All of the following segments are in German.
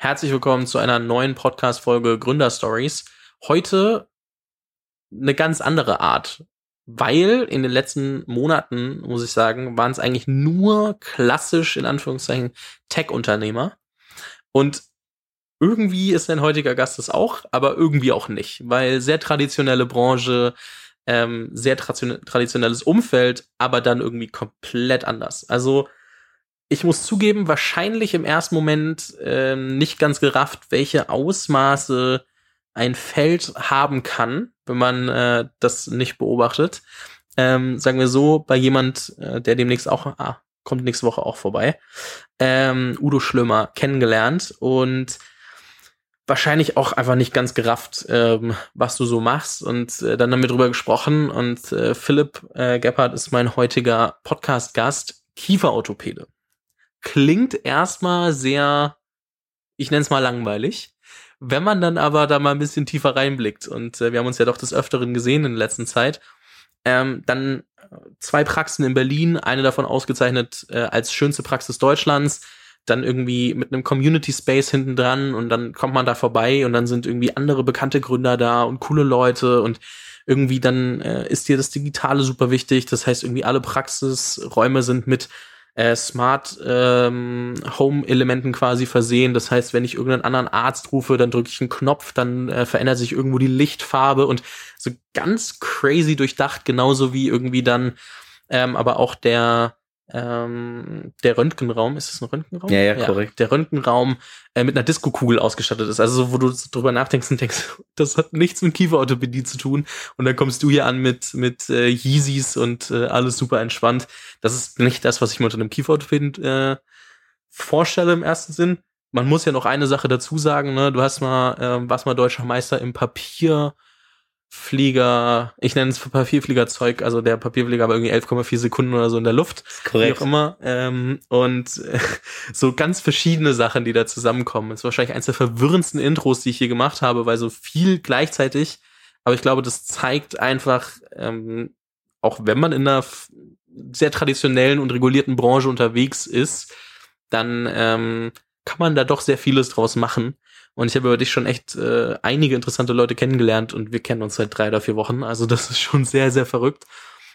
Herzlich willkommen zu einer neuen Podcast-Folge Gründer Stories. Heute eine ganz andere Art, weil in den letzten Monaten, muss ich sagen, waren es eigentlich nur klassisch, in Anführungszeichen, Tech-Unternehmer. Und irgendwie ist ein heutiger Gast es auch, aber irgendwie auch nicht, weil sehr traditionelle Branche, ähm, sehr traditionelles Umfeld, aber dann irgendwie komplett anders. Also ich muss zugeben, wahrscheinlich im ersten Moment ähm, nicht ganz gerafft, welche Ausmaße ein Feld haben kann, wenn man äh, das nicht beobachtet. Ähm, sagen wir so, bei jemand, äh, der demnächst auch, ah, kommt nächste Woche auch vorbei, ähm, Udo Schlömer kennengelernt und wahrscheinlich auch einfach nicht ganz gerafft, ähm, was du so machst und äh, dann damit drüber gesprochen und äh, Philipp äh, Gebhardt ist mein heutiger Podcast-Gast, Kieferorthopäde klingt erstmal sehr, ich nenne es mal langweilig. Wenn man dann aber da mal ein bisschen tiefer reinblickt, und äh, wir haben uns ja doch des Öfteren gesehen in der letzten Zeit, ähm, dann äh, zwei Praxen in Berlin, eine davon ausgezeichnet äh, als schönste Praxis Deutschlands, dann irgendwie mit einem Community Space hinten dran und dann kommt man da vorbei und dann sind irgendwie andere bekannte Gründer da und coole Leute und irgendwie dann äh, ist dir das Digitale super wichtig. Das heißt, irgendwie alle Praxisräume sind mit äh, Smart ähm, Home Elementen quasi versehen. Das heißt, wenn ich irgendeinen anderen Arzt rufe, dann drücke ich einen Knopf, dann äh, verändert sich irgendwo die Lichtfarbe und so ganz crazy durchdacht, genauso wie irgendwie dann ähm, aber auch der ähm, der Röntgenraum, ist es ein Röntgenraum? Ja, ja, korrekt. Der Röntgenraum äh, mit einer Disco-Kugel ausgestattet ist. Also, wo du drüber nachdenkst und denkst, das hat nichts mit Kieferorthopädie zu tun. Und dann kommst du hier an mit, mit äh, Yeezys und äh, alles super entspannt. Das ist nicht das, was ich mir unter einem Kieferorthopäden äh, vorstelle im ersten Sinn. Man muss ja noch eine Sache dazu sagen, ne? Du hast mal, äh, warst mal deutscher Meister im Papier Flieger, ich nenne es Papierfliegerzeug, also der Papierflieger war irgendwie 11,4 Sekunden oder so in der Luft. Korrekt. Wie auch immer. Ähm, und äh, so ganz verschiedene Sachen, die da zusammenkommen. Das ist wahrscheinlich eines der verwirrendsten Intros, die ich hier gemacht habe, weil so viel gleichzeitig. Aber ich glaube, das zeigt einfach, ähm, auch wenn man in einer sehr traditionellen und regulierten Branche unterwegs ist, dann ähm, kann man da doch sehr vieles draus machen. Und ich habe über dich schon echt äh, einige interessante Leute kennengelernt und wir kennen uns seit drei oder vier Wochen. Also das ist schon sehr, sehr verrückt.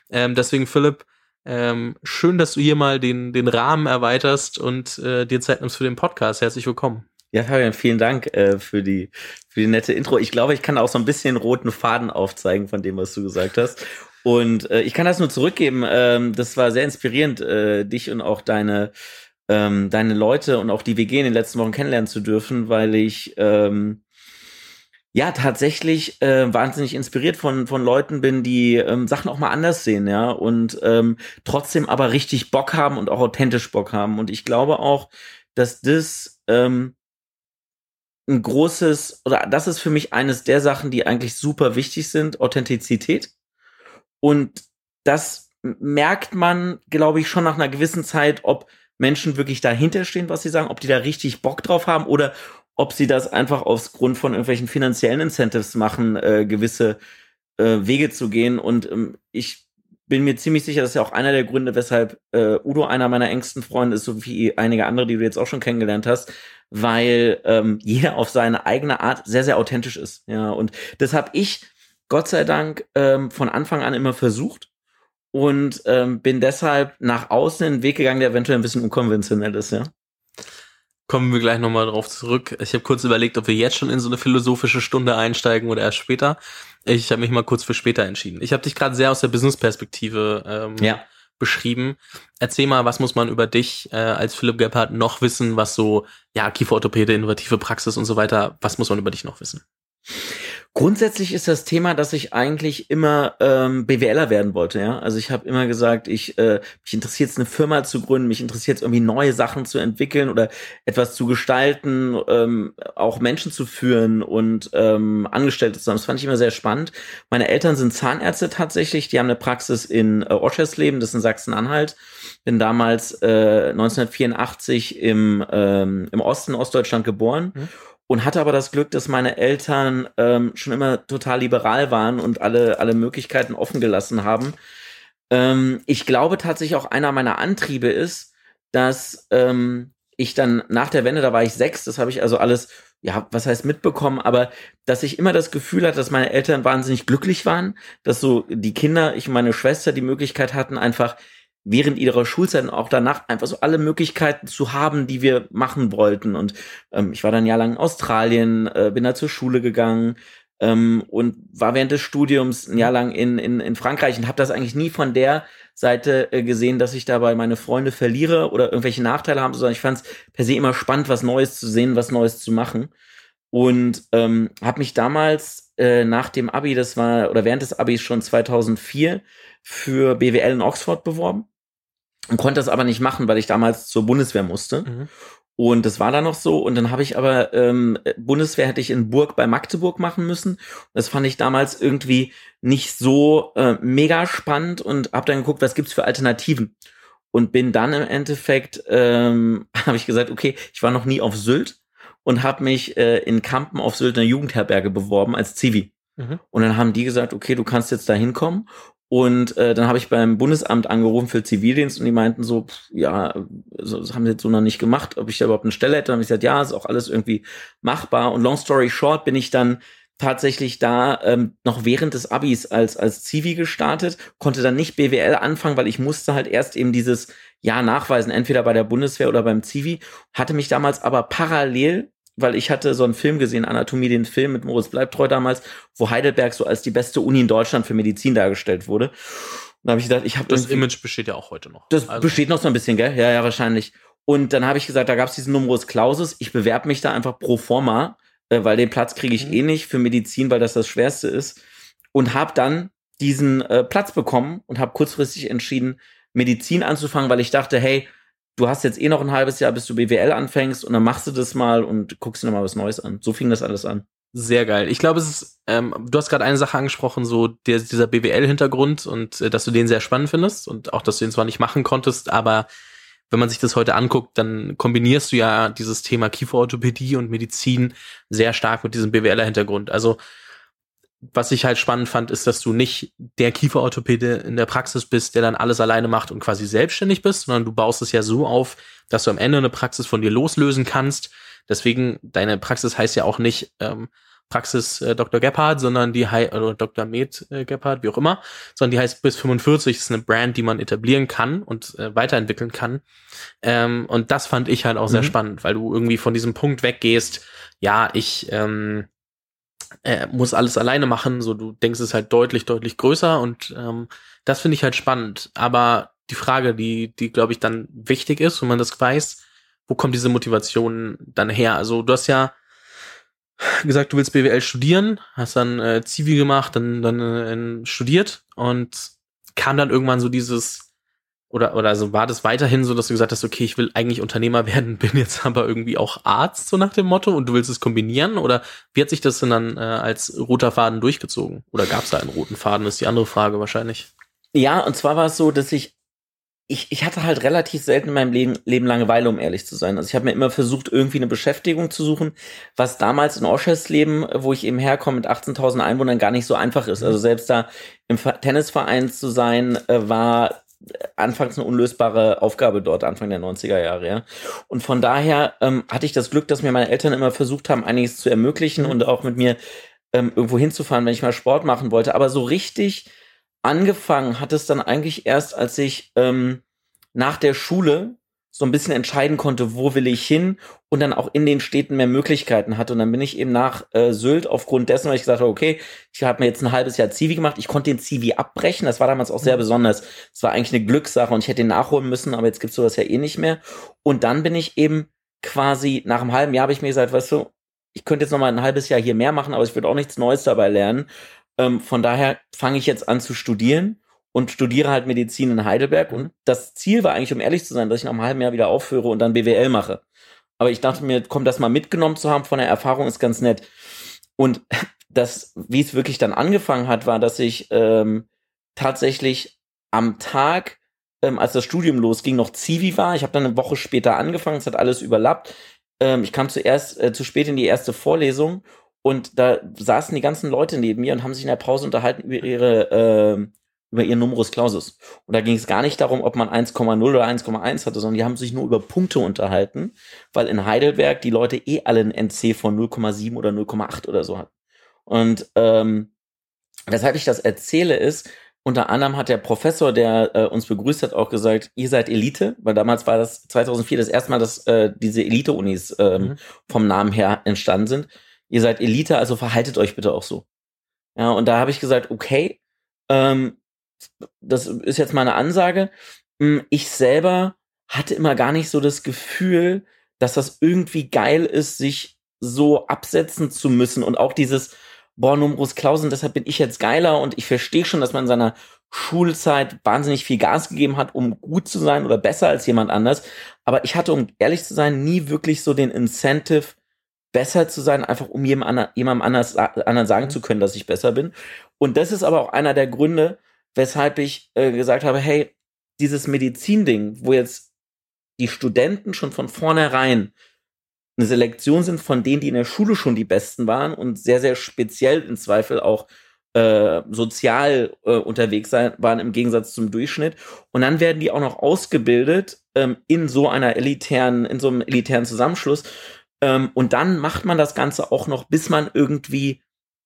Ähm, deswegen, Philipp, ähm, schön, dass du hier mal den, den Rahmen erweiterst und äh, dir Zeit nimmst für den Podcast. Herzlich willkommen. Ja, Fabian, vielen Dank äh, für, die, für die nette Intro. Ich glaube, ich kann auch so ein bisschen roten Faden aufzeigen von dem, was du gesagt hast. Und äh, ich kann das nur zurückgeben. Ähm, das war sehr inspirierend, äh, dich und auch deine ähm, deine Leute und auch die WG in den letzten Wochen kennenlernen zu dürfen, weil ich ähm, ja tatsächlich äh, wahnsinnig inspiriert von von Leuten bin, die ähm, Sachen auch mal anders sehen, ja und ähm, trotzdem aber richtig Bock haben und auch authentisch Bock haben. Und ich glaube auch, dass das ähm, ein großes oder das ist für mich eines der Sachen, die eigentlich super wichtig sind, Authentizität. Und das merkt man, glaube ich, schon nach einer gewissen Zeit, ob Menschen wirklich dahinter stehen, was sie sagen, ob die da richtig Bock drauf haben oder ob sie das einfach aus Grund von irgendwelchen finanziellen Incentives machen, äh, gewisse äh, Wege zu gehen. Und ähm, ich bin mir ziemlich sicher, das ist ja auch einer der Gründe, weshalb äh, Udo einer meiner engsten Freunde ist, so wie einige andere, die du jetzt auch schon kennengelernt hast, weil ähm, jeder auf seine eigene Art sehr, sehr authentisch ist. Ja, und das habe ich Gott sei Dank ähm, von Anfang an immer versucht und ähm, bin deshalb nach außen einen Weg gegangen, der eventuell ein bisschen unkonventionell ist, ja. Kommen wir gleich nochmal drauf zurück. Ich habe kurz überlegt, ob wir jetzt schon in so eine philosophische Stunde einsteigen oder erst später. Ich habe mich mal kurz für später entschieden. Ich habe dich gerade sehr aus der Business-Perspektive ähm, ja. beschrieben. Erzähl mal, was muss man über dich äh, als Philipp Gebhardt noch wissen, was so, ja, Kieferorthopäde, innovative Praxis und so weiter, was muss man über dich noch wissen? Grundsätzlich ist das Thema, dass ich eigentlich immer ähm, BWLer werden wollte. Ja, also ich habe immer gesagt, ich äh, mich interessiert es eine Firma zu gründen, mich interessiert es irgendwie neue Sachen zu entwickeln oder etwas zu gestalten, ähm, auch Menschen zu führen und ähm, Angestellte zu haben. Das fand ich immer sehr spannend. Meine Eltern sind Zahnärzte tatsächlich. Die haben eine Praxis in äh, Oschersleben, das ist in Sachsen-Anhalt. Bin damals äh, 1984 im ähm, im Osten Ostdeutschland geboren. Mhm und hatte aber das Glück, dass meine Eltern ähm, schon immer total liberal waren und alle, alle Möglichkeiten offen gelassen haben. Ähm, ich glaube tatsächlich auch einer meiner Antriebe ist, dass ähm, ich dann nach der Wende, da war ich sechs, das habe ich also alles, ja, was heißt mitbekommen, aber dass ich immer das Gefühl hatte, dass meine Eltern wahnsinnig glücklich waren, dass so die Kinder, ich und meine Schwester die Möglichkeit hatten, einfach während ihrer Schulzeit und auch danach einfach so alle Möglichkeiten zu haben, die wir machen wollten. Und ähm, ich war dann jahrelang in Australien, äh, bin da zur Schule gegangen, ähm, und war während des Studiums ein Jahr lang in, in, in Frankreich und habe das eigentlich nie von der Seite äh, gesehen, dass ich dabei meine Freunde verliere oder irgendwelche Nachteile habe, sondern ich fand es per se immer spannend, was Neues zu sehen, was Neues zu machen. Und ähm, habe mich damals äh, nach dem Abi, das war, oder während des Abis schon 2004, für BWL in Oxford beworben und konnte das aber nicht machen, weil ich damals zur Bundeswehr musste. Mhm. Und das war dann noch so. Und dann habe ich aber ähm, Bundeswehr hätte ich in Burg bei Magdeburg machen müssen. Das fand ich damals irgendwie nicht so äh, mega spannend und habe dann geguckt, was gibt's für Alternativen. Und bin dann im Endeffekt, ähm, habe ich gesagt, okay, ich war noch nie auf Sylt und habe mich äh, in Kampen auf Sylt in der Jugendherberge beworben als Zivi. Mhm. Und dann haben die gesagt, okay, du kannst jetzt da hinkommen und äh, dann habe ich beim Bundesamt angerufen für Zivildienst und die meinten so, pff, ja, so, das haben sie jetzt so noch nicht gemacht, ob ich da überhaupt eine Stelle hätte. Dann habe ich gesagt, ja, ist auch alles irgendwie machbar. Und long story short bin ich dann tatsächlich da ähm, noch während des Abis als als Zivi gestartet, konnte dann nicht BWL anfangen, weil ich musste halt erst eben dieses Jahr nachweisen, entweder bei der Bundeswehr oder beim Zivi, hatte mich damals aber parallel weil ich hatte so einen Film gesehen, Anatomie, den Film mit Moritz Bleibtreu damals, wo Heidelberg so als die beste Uni in Deutschland für Medizin dargestellt wurde. Und da habe ich gedacht, ich habe das Image besteht ja auch heute noch. Das also. besteht noch so ein bisschen, gell? Ja, ja, wahrscheinlich. Und dann habe ich gesagt, da gab es diesen Numerus Clausus. Ich bewerbe mich da einfach pro forma, äh, weil den Platz kriege ich mhm. eh nicht für Medizin, weil das das Schwerste ist. Und habe dann diesen äh, Platz bekommen und habe kurzfristig entschieden, Medizin anzufangen, weil ich dachte, hey, du hast jetzt eh noch ein halbes Jahr, bis du BWL anfängst und dann machst du das mal und guckst dir noch mal was Neues an. So fing das alles an. Sehr geil. Ich glaube, es ist, ähm, du hast gerade eine Sache angesprochen, so der, dieser BWL-Hintergrund und äh, dass du den sehr spannend findest und auch, dass du den zwar nicht machen konntest, aber wenn man sich das heute anguckt, dann kombinierst du ja dieses Thema Kieferorthopädie und Medizin sehr stark mit diesem BWLer-Hintergrund. Also was ich halt spannend fand, ist, dass du nicht der Kieferorthopäde in der Praxis bist, der dann alles alleine macht und quasi selbstständig bist, sondern du baust es ja so auf, dass du am Ende eine Praxis von dir loslösen kannst. Deswegen, deine Praxis heißt ja auch nicht ähm, Praxis äh, Dr. Gebhardt, sondern die heißt, oder Dr. Med äh, Gebhardt, wie auch immer, sondern die heißt bis 45, ist eine Brand, die man etablieren kann und äh, weiterentwickeln kann. Ähm, und das fand ich halt auch mhm. sehr spannend, weil du irgendwie von diesem Punkt weggehst, ja, ich ähm, er muss alles alleine machen, so du denkst es halt deutlich, deutlich größer und ähm, das finde ich halt spannend. Aber die Frage, die, die glaube ich dann wichtig ist, wenn man das weiß, wo kommt diese Motivation dann her? Also du hast ja gesagt, du willst BWL studieren, hast dann äh, Zivi gemacht, dann, dann äh, studiert und kam dann irgendwann so dieses, oder, oder also war das weiterhin so, dass du gesagt hast, okay, ich will eigentlich Unternehmer werden, bin jetzt aber irgendwie auch Arzt, so nach dem Motto, und du willst es kombinieren? Oder wie hat sich das denn dann äh, als roter Faden durchgezogen? Oder gab es da einen roten Faden, ist die andere Frage wahrscheinlich. Ja, und zwar war es so, dass ich, ich, ich hatte halt relativ selten in meinem Leben, Leben Langeweile, um ehrlich zu sein. Also ich habe mir immer versucht, irgendwie eine Beschäftigung zu suchen, was damals in Oschersleben, wo ich eben herkomme, mit 18.000 Einwohnern gar nicht so einfach ist. Also selbst da im Tennisverein zu sein, äh, war anfangs eine unlösbare Aufgabe dort, Anfang der 90er Jahre, ja. Und von daher ähm, hatte ich das Glück, dass mir meine Eltern immer versucht haben, einiges zu ermöglichen und auch mit mir ähm, irgendwo hinzufahren, wenn ich mal Sport machen wollte. Aber so richtig angefangen hat es dann eigentlich erst, als ich ähm, nach der Schule so ein bisschen entscheiden konnte, wo will ich hin und dann auch in den Städten mehr Möglichkeiten hatte. Und dann bin ich eben nach äh, Sylt aufgrund dessen, weil ich gesagt habe, okay, ich habe mir jetzt ein halbes Jahr Zivi gemacht, ich konnte den Zivi abbrechen, das war damals auch sehr mhm. besonders. Es war eigentlich eine Glückssache und ich hätte ihn nachholen müssen, aber jetzt gibt's sowas ja eh nicht mehr. Und dann bin ich eben quasi nach einem halben Jahr habe ich mir gesagt, weißt du, ich könnte jetzt noch mal ein halbes Jahr hier mehr machen, aber ich würde auch nichts Neues dabei lernen. Ähm, von daher fange ich jetzt an zu studieren und studiere halt Medizin in Heidelberg. Und das Ziel war eigentlich, um ehrlich zu sein, dass ich nach einem halben Jahr wieder aufhöre und dann BWL mache. Aber ich dachte mir, komm, das mal mitgenommen zu haben von der Erfahrung ist ganz nett. Und das, wie es wirklich dann angefangen hat, war, dass ich ähm, tatsächlich am Tag, ähm, als das Studium losging, noch Zivi war. Ich habe dann eine Woche später angefangen, es hat alles überlappt. Ähm, ich kam zuerst äh, zu spät in die erste Vorlesung und da saßen die ganzen Leute neben mir und haben sich in der Pause unterhalten über ihre äh, über ihren Numerus Clausus. Und da ging es gar nicht darum, ob man 1,0 oder 1,1 hatte, sondern die haben sich nur über Punkte unterhalten, weil in Heidelberg die Leute eh alle ein NC von 0,7 oder 0,8 oder so hatten. Und ähm, weshalb ich das erzähle ist, unter anderem hat der Professor, der äh, uns begrüßt hat, auch gesagt, ihr seid Elite, weil damals war das 2004 das erste Mal, dass äh, diese Elite-Unis ähm, mhm. vom Namen her entstanden sind. Ihr seid Elite, also verhaltet euch bitte auch so. Ja, und da habe ich gesagt, okay, ähm, das ist jetzt meine Ansage. Hm, ich selber hatte immer gar nicht so das Gefühl, dass das irgendwie geil ist, sich so absetzen zu müssen und auch dieses, boah, Numerus Clausen, deshalb bin ich jetzt geiler und ich verstehe schon, dass man in seiner Schulzeit wahnsinnig viel Gas gegeben hat, um gut zu sein oder besser als jemand anders. Aber ich hatte, um ehrlich zu sein, nie wirklich so den Incentive, besser zu sein, einfach um jemandem, jemandem anders, anderen sagen zu können, dass ich besser bin. Und das ist aber auch einer der Gründe, weshalb ich äh, gesagt habe, hey, dieses Medizin-Ding, wo jetzt die Studenten schon von vornherein eine Selektion sind von denen, die in der Schule schon die Besten waren und sehr, sehr speziell im Zweifel auch äh, sozial äh, unterwegs sein, waren im Gegensatz zum Durchschnitt. Und dann werden die auch noch ausgebildet ähm, in so einer elitären, in so einem elitären Zusammenschluss. Ähm, und dann macht man das Ganze auch noch, bis man irgendwie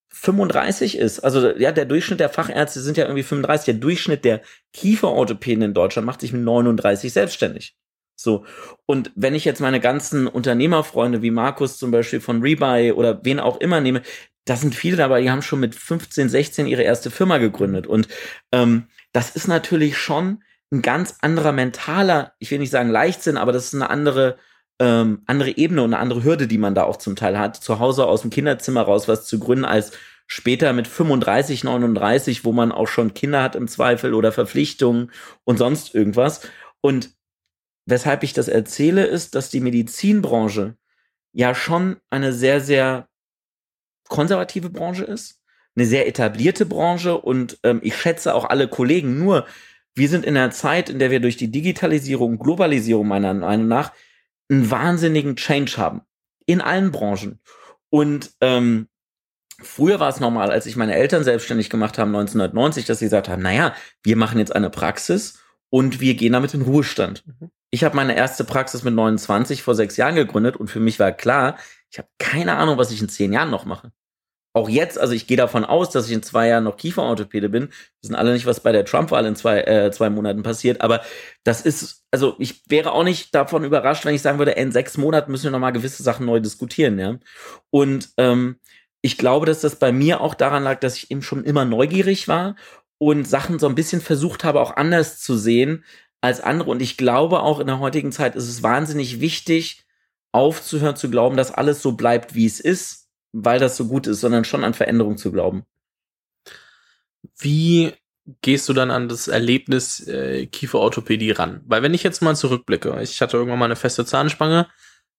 35 ist. Also ja, der Durchschnitt der Fachärzte sind ja irgendwie 35. Der Durchschnitt der Kieferorthopäden in Deutschland macht sich mit 39 selbstständig. So. Und wenn ich jetzt meine ganzen Unternehmerfreunde wie Markus zum Beispiel von Rebuy oder wen auch immer nehme, da sind viele dabei, die haben schon mit 15, 16 ihre erste Firma gegründet. Und ähm, das ist natürlich schon ein ganz anderer mentaler, ich will nicht sagen Leichtsinn, aber das ist eine andere, ähm, andere Ebene und eine andere Hürde, die man da auch zum Teil hat, zu Hause aus dem Kinderzimmer raus was zu gründen, als später mit 35, 39, wo man auch schon Kinder hat im Zweifel oder Verpflichtungen und sonst irgendwas. Und weshalb ich das erzähle, ist, dass die Medizinbranche ja schon eine sehr, sehr konservative Branche ist, eine sehr etablierte Branche und ähm, ich schätze auch alle Kollegen. Nur, wir sind in einer Zeit, in der wir durch die Digitalisierung, Globalisierung meiner Meinung nach einen wahnsinnigen Change haben. In allen Branchen. Und ähm, früher war es normal, als ich meine Eltern selbstständig gemacht haben, 1990, dass sie gesagt haben, naja, wir machen jetzt eine Praxis und wir gehen damit in Ruhestand. Mhm. Ich habe meine erste Praxis mit 29 vor sechs Jahren gegründet und für mich war klar, ich habe keine Ahnung, was ich in zehn Jahren noch mache. Auch jetzt, also ich gehe davon aus, dass ich in zwei Jahren noch Kieferorthopäde bin. Wir wissen alle nicht, was bei der Trump-Wahl in zwei, äh, zwei Monaten passiert, aber das ist, also ich wäre auch nicht davon überrascht, wenn ich sagen würde, in sechs Monaten müssen wir nochmal gewisse Sachen neu diskutieren, ja. Und ähm, ich glaube, dass das bei mir auch daran lag, dass ich eben schon immer neugierig war und Sachen so ein bisschen versucht habe, auch anders zu sehen als andere. Und ich glaube auch in der heutigen Zeit ist es wahnsinnig wichtig, aufzuhören zu glauben, dass alles so bleibt, wie es ist, weil das so gut ist, sondern schon an Veränderung zu glauben. Wie gehst du dann an das Erlebnis äh, Kieferorthopädie ran? Weil wenn ich jetzt mal zurückblicke, ich hatte irgendwann mal eine feste Zahnspange.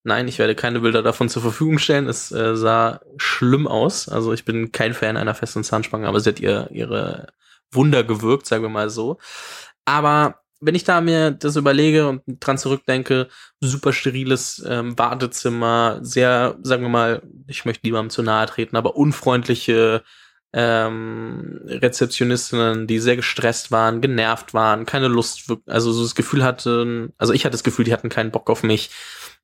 Nein, ich werde keine Bilder davon zur Verfügung stellen. Es äh, sah schlimm aus. Also ich bin kein Fan einer festen Zahnspange, aber sie hat ihr, ihre Wunder gewirkt, sagen wir mal so. Aber wenn ich da mir das überlege und dran zurückdenke, super steriles ähm, Wartezimmer, sehr, sagen wir mal, ich möchte niemandem zu nahe treten, aber unfreundliche ähm, Rezeptionistinnen, die sehr gestresst waren, genervt waren, keine Lust, also so das Gefühl hatten, also ich hatte das Gefühl, die hatten keinen Bock auf mich.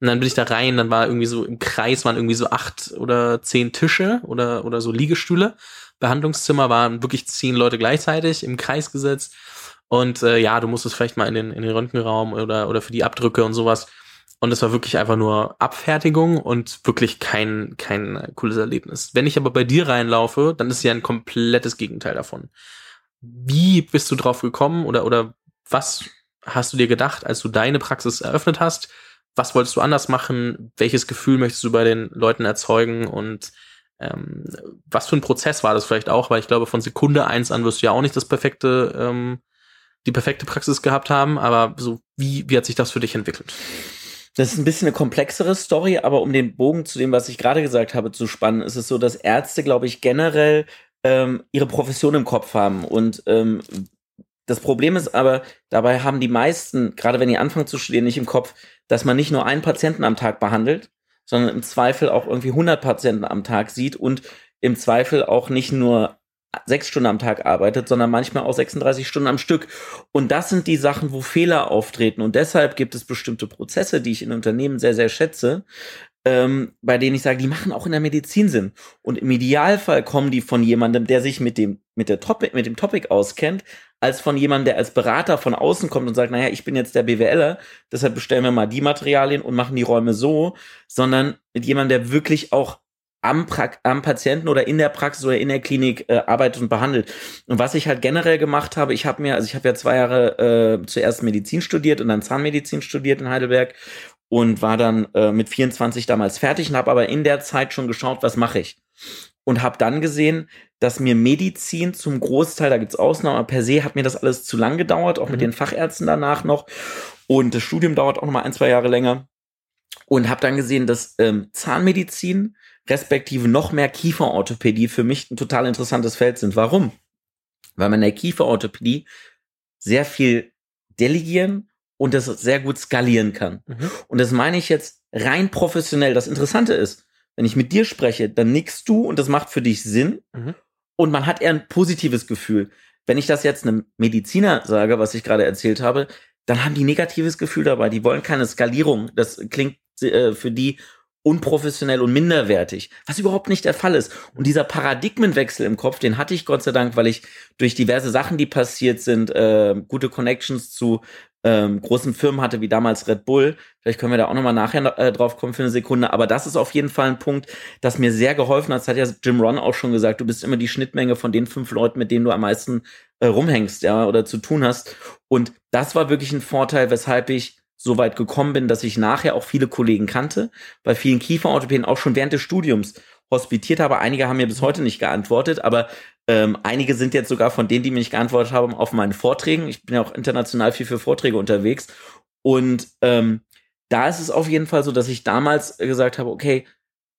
Und dann bin ich da rein, dann war irgendwie so im Kreis waren irgendwie so acht oder zehn Tische oder, oder so Liegestühle. Behandlungszimmer waren wirklich zehn Leute gleichzeitig im Kreis gesetzt. Und äh, ja, du musstest vielleicht mal in den, in den Röntgenraum oder, oder für die Abdrücke und sowas. Und es war wirklich einfach nur Abfertigung und wirklich kein, kein cooles Erlebnis. Wenn ich aber bei dir reinlaufe, dann ist ja ein komplettes Gegenteil davon. Wie bist du drauf gekommen oder, oder was hast du dir gedacht, als du deine Praxis eröffnet hast? Was wolltest du anders machen? Welches Gefühl möchtest du bei den Leuten erzeugen? Und ähm, was für ein Prozess war das vielleicht auch? Weil ich glaube, von Sekunde eins an wirst du ja auch nicht das perfekte ähm, die perfekte Praxis gehabt haben, aber so, wie, wie hat sich das für dich entwickelt? Das ist ein bisschen eine komplexere Story, aber um den Bogen zu dem, was ich gerade gesagt habe, zu spannen, ist es so, dass Ärzte, glaube ich, generell ähm, ihre Profession im Kopf haben. Und ähm, das Problem ist aber, dabei haben die meisten, gerade wenn die anfangen zu studieren, nicht im Kopf, dass man nicht nur einen Patienten am Tag behandelt, sondern im Zweifel auch irgendwie 100 Patienten am Tag sieht und im Zweifel auch nicht nur sechs Stunden am Tag arbeitet, sondern manchmal auch 36 Stunden am Stück. Und das sind die Sachen, wo Fehler auftreten. Und deshalb gibt es bestimmte Prozesse, die ich in Unternehmen sehr, sehr schätze, ähm, bei denen ich sage, die machen auch in der Medizin Sinn. Und im Idealfall kommen die von jemandem, der sich mit dem, mit der Topic, mit dem Topic auskennt, als von jemandem, der als Berater von außen kommt und sagt, naja, ich bin jetzt der BWLer, deshalb bestellen wir mal die Materialien und machen die Räume so, sondern mit jemandem, der wirklich auch am, pra am Patienten oder in der Praxis oder in der Klinik äh, arbeitet und behandelt. Und was ich halt generell gemacht habe, ich habe mir, also ich habe ja zwei Jahre äh, zuerst Medizin studiert und dann Zahnmedizin studiert in Heidelberg und war dann äh, mit 24 damals fertig und habe aber in der Zeit schon geschaut, was mache ich. Und habe dann gesehen, dass mir Medizin zum Großteil, da gibt's Ausnahmen, aber per se hat mir das alles zu lang gedauert, auch mhm. mit den Fachärzten danach noch. Und das Studium dauert auch noch mal ein, zwei Jahre länger. Und habe dann gesehen, dass ähm, Zahnmedizin respektive noch mehr Kieferorthopädie für mich ein total interessantes Feld sind. Warum? Weil man in der Kieferorthopädie sehr viel delegieren und das sehr gut skalieren kann. Mhm. Und das meine ich jetzt rein professionell. Das Interessante ist, wenn ich mit dir spreche, dann nickst du und das macht für dich Sinn mhm. und man hat eher ein positives Gefühl. Wenn ich das jetzt einem Mediziner sage, was ich gerade erzählt habe, dann haben die negatives Gefühl dabei. Die wollen keine Skalierung. Das klingt äh, für die unprofessionell und minderwertig, was überhaupt nicht der Fall ist. Und dieser Paradigmenwechsel im Kopf, den hatte ich Gott sei Dank, weil ich durch diverse Sachen, die passiert sind, äh, gute Connections zu ähm, großen Firmen hatte, wie damals Red Bull. Vielleicht können wir da auch nochmal nachher äh, drauf kommen für eine Sekunde. Aber das ist auf jeden Fall ein Punkt, das mir sehr geholfen hat. Das hat ja Jim Ron auch schon gesagt. Du bist immer die Schnittmenge von den fünf Leuten, mit denen du am meisten äh, rumhängst, ja, oder zu tun hast. Und das war wirklich ein Vorteil, weshalb ich so weit gekommen bin, dass ich nachher auch viele Kollegen kannte, bei vielen Kieferorthopäden auch schon während des Studiums hospitiert habe. Einige haben mir bis heute nicht geantwortet, aber ähm, einige sind jetzt sogar von denen, die mir nicht geantwortet haben, auf meinen Vorträgen. Ich bin ja auch international viel für Vorträge unterwegs. Und ähm, da ist es auf jeden Fall so, dass ich damals gesagt habe, okay,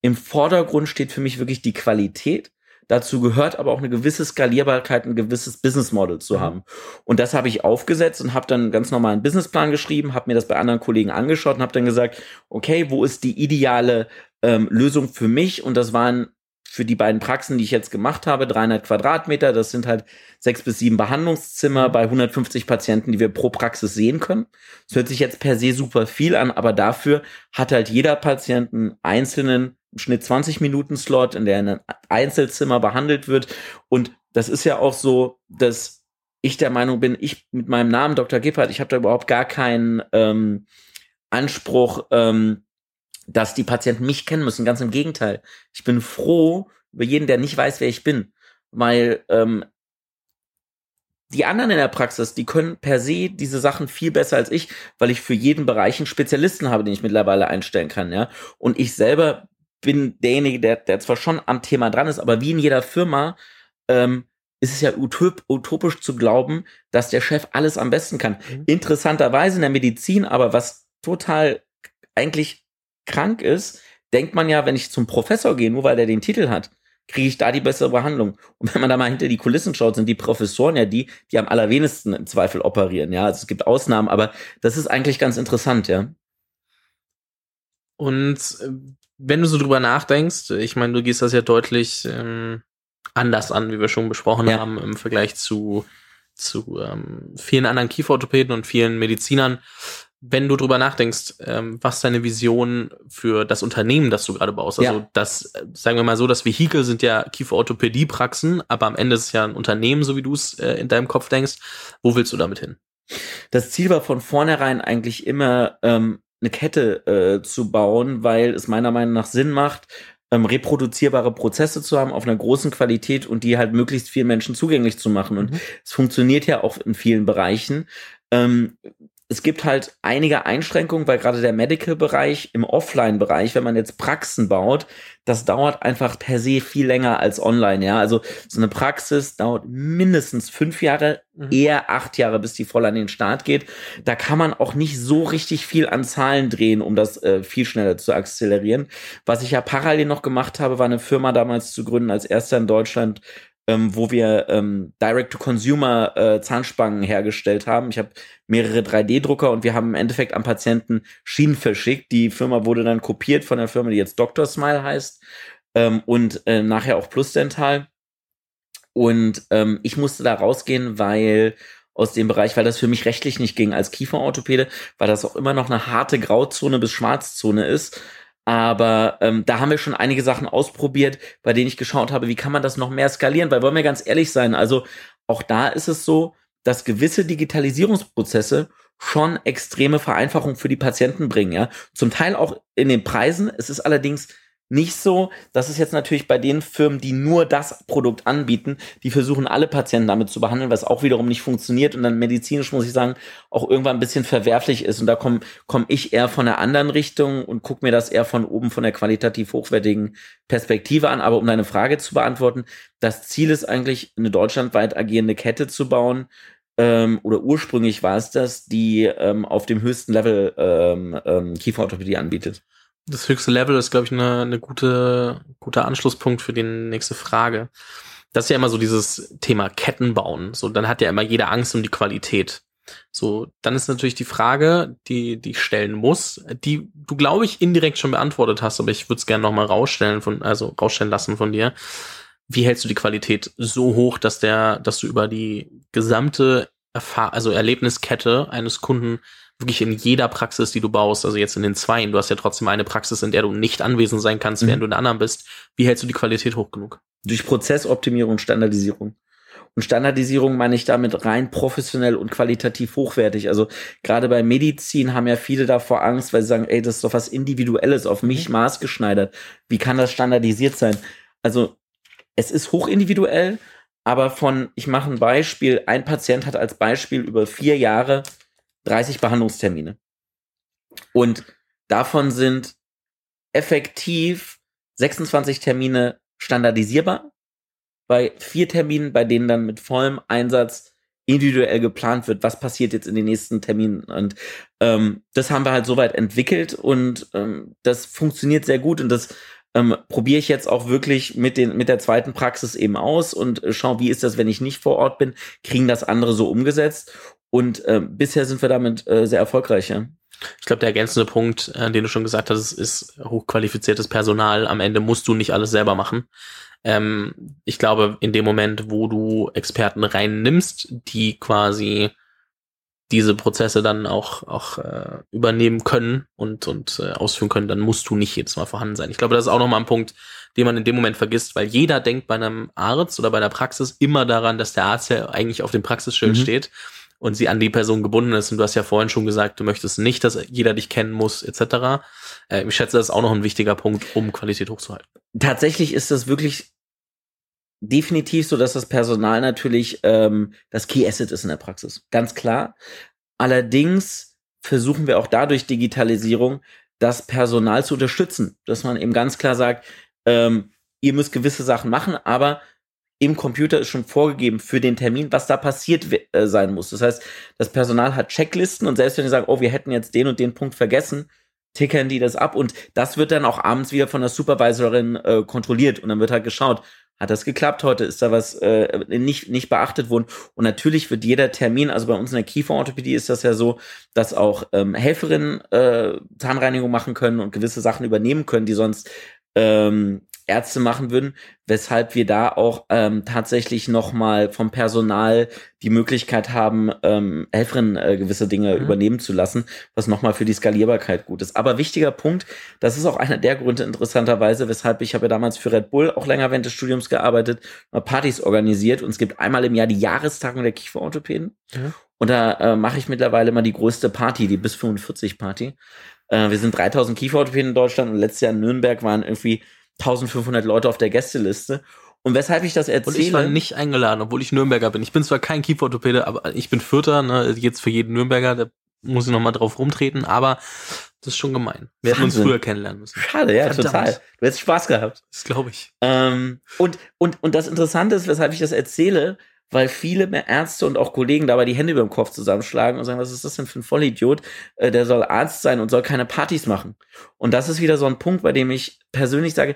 im Vordergrund steht für mich wirklich die Qualität. Dazu gehört aber auch eine gewisse Skalierbarkeit, ein gewisses Business Model zu mhm. haben. Und das habe ich aufgesetzt und habe dann ganz normal einen Businessplan geschrieben, habe mir das bei anderen Kollegen angeschaut und habe dann gesagt, okay, wo ist die ideale ähm, Lösung für mich? Und das waren für die beiden Praxen, die ich jetzt gemacht habe, 300 Quadratmeter. Das sind halt sechs bis sieben Behandlungszimmer bei 150 Patienten, die wir pro Praxis sehen können. Das hört sich jetzt per se super viel an, aber dafür hat halt jeder Patient einen einzelnen im Schnitt 20 Minuten Slot, in der in einem Einzelzimmer behandelt wird. Und das ist ja auch so, dass ich der Meinung bin, ich mit meinem Namen Dr. Gippert, ich habe da überhaupt gar keinen ähm, Anspruch, ähm, dass die Patienten mich kennen müssen. Ganz im Gegenteil. Ich bin froh über jeden, der nicht weiß, wer ich bin. Weil ähm, die anderen in der Praxis, die können per se diese Sachen viel besser als ich, weil ich für jeden Bereich einen Spezialisten habe, den ich mittlerweile einstellen kann, ja. Und ich selber bin derjenige, der, der zwar schon am Thema dran ist, aber wie in jeder Firma ähm, ist es ja utop, utopisch zu glauben, dass der Chef alles am besten kann. Mhm. Interessanterweise in der Medizin, aber was total eigentlich krank ist, denkt man ja, wenn ich zum Professor gehe, nur weil der den Titel hat, kriege ich da die bessere Behandlung. Und wenn man da mal hinter die Kulissen schaut, sind die Professoren ja die, die am allerwenigsten im Zweifel operieren. Ja, also es gibt Ausnahmen, aber das ist eigentlich ganz interessant, ja. Und äh, wenn du so drüber nachdenkst, ich meine, du gehst das ja deutlich ähm, anders an, wie wir schon besprochen ja. haben, im Vergleich zu, zu ähm, vielen anderen Kieferorthopäden und vielen Medizinern wenn du drüber nachdenkst, ähm, was deine Vision für das Unternehmen, das du gerade baust. Also ja. das, äh, sagen wir mal so, das Vehikel sind ja Kieferorthopädie-Praxen, aber am Ende ist es ja ein Unternehmen, so wie du es äh, in deinem Kopf denkst. Wo willst du damit hin? Das Ziel war von vornherein eigentlich immer ähm, eine Kette äh, zu bauen, weil es meiner Meinung nach Sinn macht, ähm, reproduzierbare Prozesse zu haben auf einer großen Qualität und die halt möglichst vielen Menschen zugänglich zu machen. Und mhm. es funktioniert ja auch in vielen Bereichen. Ähm, es gibt halt einige Einschränkungen, weil gerade der Medical-Bereich im Offline-Bereich, wenn man jetzt Praxen baut, das dauert einfach per se viel länger als online. Ja, also so eine Praxis dauert mindestens fünf Jahre, mhm. eher acht Jahre, bis die voll an den Start geht. Da kann man auch nicht so richtig viel an Zahlen drehen, um das äh, viel schneller zu akzelerieren. Was ich ja parallel noch gemacht habe, war eine Firma damals zu gründen, als erster in Deutschland ähm, wo wir ähm, Direct-to-Consumer äh, Zahnspangen hergestellt haben. Ich habe mehrere 3D-Drucker und wir haben im Endeffekt am Patienten Schienen verschickt. Die Firma wurde dann kopiert von der Firma, die jetzt Dr. Smile heißt ähm, und äh, nachher auch Plus Dental. Und ähm, ich musste da rausgehen, weil aus dem Bereich, weil das für mich rechtlich nicht ging als Kieferorthopäde, weil das auch immer noch eine harte Grauzone bis Schwarzzone ist. Aber ähm, da haben wir schon einige Sachen ausprobiert, bei denen ich geschaut habe, wie kann man das noch mehr skalieren? Weil wollen wir ganz ehrlich sein, also auch da ist es so, dass gewisse Digitalisierungsprozesse schon extreme Vereinfachungen für die Patienten bringen, ja. Zum Teil auch in den Preisen. Es ist allerdings nicht so, dass es jetzt natürlich bei den Firmen, die nur das Produkt anbieten, die versuchen alle Patienten damit zu behandeln, was auch wiederum nicht funktioniert und dann medizinisch, muss ich sagen, auch irgendwann ein bisschen verwerflich ist. Und da komme komm ich eher von der anderen Richtung und gucke mir das eher von oben von der qualitativ hochwertigen Perspektive an. Aber um deine Frage zu beantworten, das Ziel ist eigentlich, eine deutschlandweit agierende Kette zu bauen, ähm, oder ursprünglich war es das, die ähm, auf dem höchsten Level ähm, ähm, Kieferorthopädie anbietet. Das höchste Level ist, glaube ich, eine, eine gute, guter Anschlusspunkt für die nächste Frage. Das ist ja immer so dieses Thema Ketten bauen. So, dann hat ja immer jeder Angst um die Qualität. So, dann ist natürlich die Frage, die, die ich stellen muss, die du, glaube ich, indirekt schon beantwortet hast, aber ich würde es gerne nochmal rausstellen von, also rausstellen lassen von dir. Wie hältst du die Qualität so hoch, dass der, dass du über die gesamte Erfahr also Erlebniskette eines Kunden wirklich in jeder Praxis, die du baust, also jetzt in den Zweien, du hast ja trotzdem eine Praxis, in der du nicht anwesend sein kannst, mhm. während du in der anderen bist. Wie hältst du die Qualität hoch genug? Durch Prozessoptimierung und Standardisierung. Und Standardisierung meine ich damit rein professionell und qualitativ hochwertig. Also gerade bei Medizin haben ja viele davor Angst, weil sie sagen, ey, das ist doch was Individuelles, auf mich mhm. maßgeschneidert. Wie kann das standardisiert sein? Also es ist hochindividuell, aber von, ich mache ein Beispiel, ein Patient hat als Beispiel über vier Jahre 30 Behandlungstermine. Und davon sind effektiv 26 Termine standardisierbar. Bei vier Terminen, bei denen dann mit vollem Einsatz individuell geplant wird, was passiert jetzt in den nächsten Terminen. Und ähm, das haben wir halt soweit entwickelt und ähm, das funktioniert sehr gut und das ähm, probiere ich jetzt auch wirklich mit, den, mit der zweiten Praxis eben aus und äh, schaue, wie ist das, wenn ich nicht vor Ort bin, kriegen das andere so umgesetzt. Und äh, bisher sind wir damit äh, sehr erfolgreich. Ja. Ich glaube, der ergänzende Punkt, äh, den du schon gesagt hast, ist hochqualifiziertes Personal. Am Ende musst du nicht alles selber machen. Ähm, ich glaube, in dem Moment, wo du Experten reinnimmst, die quasi diese Prozesse dann auch, auch äh, übernehmen können und, und äh, ausführen können, dann musst du nicht jedes Mal vorhanden sein. Ich glaube, das ist auch nochmal ein Punkt, den man in dem Moment vergisst, weil jeder denkt bei einem Arzt oder bei der Praxis immer daran, dass der Arzt ja eigentlich auf dem Praxisschild mhm. steht und sie an die Person gebunden ist. Und du hast ja vorhin schon gesagt, du möchtest nicht, dass jeder dich kennen muss, etc. Äh, ich schätze, das ist auch noch ein wichtiger Punkt, um Qualität hochzuhalten. Tatsächlich ist das wirklich definitiv so, dass das Personal natürlich ähm, das Key Asset ist in der Praxis. Ganz klar. Allerdings versuchen wir auch dadurch Digitalisierung, das Personal zu unterstützen, dass man eben ganz klar sagt, ähm, ihr müsst gewisse Sachen machen, aber im Computer ist schon vorgegeben für den Termin, was da passiert äh, sein muss. Das heißt, das Personal hat Checklisten und selbst wenn die sagen, oh, wir hätten jetzt den und den Punkt vergessen, tickern die das ab und das wird dann auch abends wieder von der Supervisorin äh, kontrolliert und dann wird halt geschaut, hat das geklappt heute? Ist da was äh, nicht, nicht beachtet worden? Und natürlich wird jeder Termin, also bei uns in der Kieferorthopädie ist das ja so, dass auch ähm, Helferinnen äh, Zahnreinigung machen können und gewisse Sachen übernehmen können, die sonst ähm, Ärzte machen würden, weshalb wir da auch ähm, tatsächlich nochmal vom Personal die Möglichkeit haben, ähm, Helferinnen äh, gewisse Dinge mhm. übernehmen zu lassen, was nochmal für die Skalierbarkeit gut ist. Aber wichtiger Punkt, das ist auch einer der Gründe interessanterweise, weshalb ich habe ja damals für Red Bull auch länger während des Studiums gearbeitet, Partys organisiert und es gibt einmal im Jahr die Jahrestagung der Kieferorthopäden. Mhm. Und da äh, mache ich mittlerweile mal die größte Party, die bis 45 Party. Äh, wir sind 3000 Kieferorthopäden in Deutschland und letztes Jahr in Nürnberg waren irgendwie 1500 Leute auf der Gästeliste. Und weshalb ich das erzähle. Und ich war nicht eingeladen, obwohl ich Nürnberger bin. Ich bin zwar kein Kieferorthopäde, aber ich bin Vierter, ne, jetzt für jeden Nürnberger, da muss ich nochmal drauf rumtreten, aber das ist schon gemein. Wir hätten uns früher kennenlernen müssen. Schade, ja, Verdammt. total. Du hättest Spaß gehabt. Das glaube ich. Ähm, und, und, und das Interessante ist, weshalb ich das erzähle, weil viele mehr Ärzte und auch Kollegen dabei die Hände über dem Kopf zusammenschlagen und sagen, was ist das denn für ein Vollidiot? Äh, der soll Arzt sein und soll keine Partys machen. Und das ist wieder so ein Punkt, bei dem ich persönlich sage,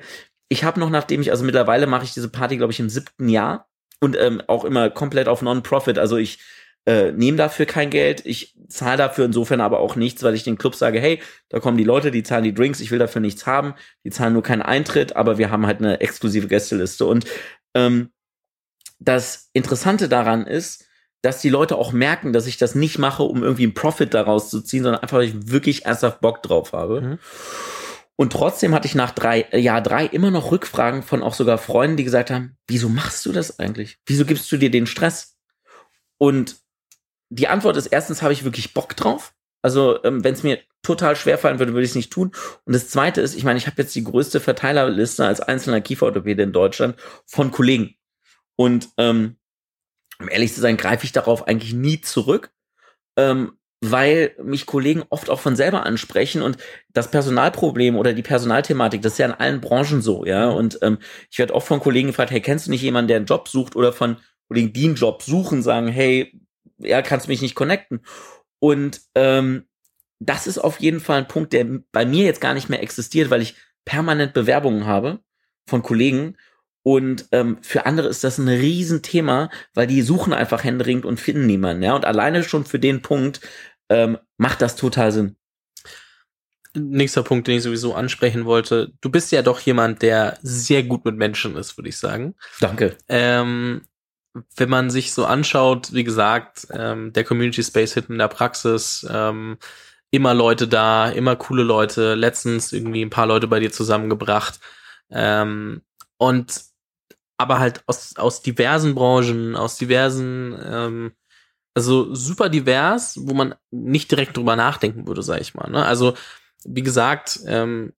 ich habe noch, nachdem ich, also mittlerweile mache ich diese Party, glaube ich, im siebten Jahr und ähm, auch immer komplett auf Non-Profit. Also ich äh, nehme dafür kein Geld, ich zahle dafür insofern aber auch nichts, weil ich den Club sage, hey, da kommen die Leute, die zahlen die Drinks, ich will dafür nichts haben, die zahlen nur keinen Eintritt, aber wir haben halt eine exklusive Gästeliste. Und ähm, das Interessante daran ist, dass die Leute auch merken, dass ich das nicht mache, um irgendwie einen Profit daraus zu ziehen, sondern einfach, weil ich wirklich ernsthaft Bock drauf habe. Mhm. Und trotzdem hatte ich nach drei, äh, Jahr drei immer noch Rückfragen von auch sogar Freunden, die gesagt haben, wieso machst du das eigentlich? Wieso gibst du dir den Stress? Und die Antwort ist, erstens habe ich wirklich Bock drauf. Also ähm, wenn es mir total schwer fallen würde, würde ich es nicht tun. Und das Zweite ist, ich meine, ich habe jetzt die größte Verteilerliste als einzelner Kieferorthopäde in Deutschland von Kollegen. Und ähm, um ehrlich zu sein, greife ich darauf eigentlich nie zurück, ähm, weil mich Kollegen oft auch von selber ansprechen und das Personalproblem oder die Personalthematik, das ist ja in allen Branchen so, ja. Und ähm, ich werde oft von Kollegen gefragt, hey, kennst du nicht jemanden, der einen Job sucht oder von Kollegen, die einen Job suchen, sagen, hey, ja, kannst du mich nicht connecten? Und ähm, das ist auf jeden Fall ein Punkt, der bei mir jetzt gar nicht mehr existiert, weil ich permanent Bewerbungen habe von Kollegen und ähm, für andere ist das ein Riesenthema, weil die suchen einfach händeringend und finden niemanden. Ja? Und alleine schon für den Punkt ähm, macht das total Sinn. Nächster Punkt, den ich sowieso ansprechen wollte. Du bist ja doch jemand, der sehr gut mit Menschen ist, würde ich sagen. Danke. Ähm, wenn man sich so anschaut, wie gesagt, ähm, der Community Space Hit in der Praxis, ähm, immer Leute da, immer coole Leute, letztens irgendwie ein paar Leute bei dir zusammengebracht. Ähm, und aber halt aus, aus diversen Branchen, aus diversen, ähm, also super divers, wo man nicht direkt drüber nachdenken würde, sag ich mal. Ne? Also, wie gesagt, ähm,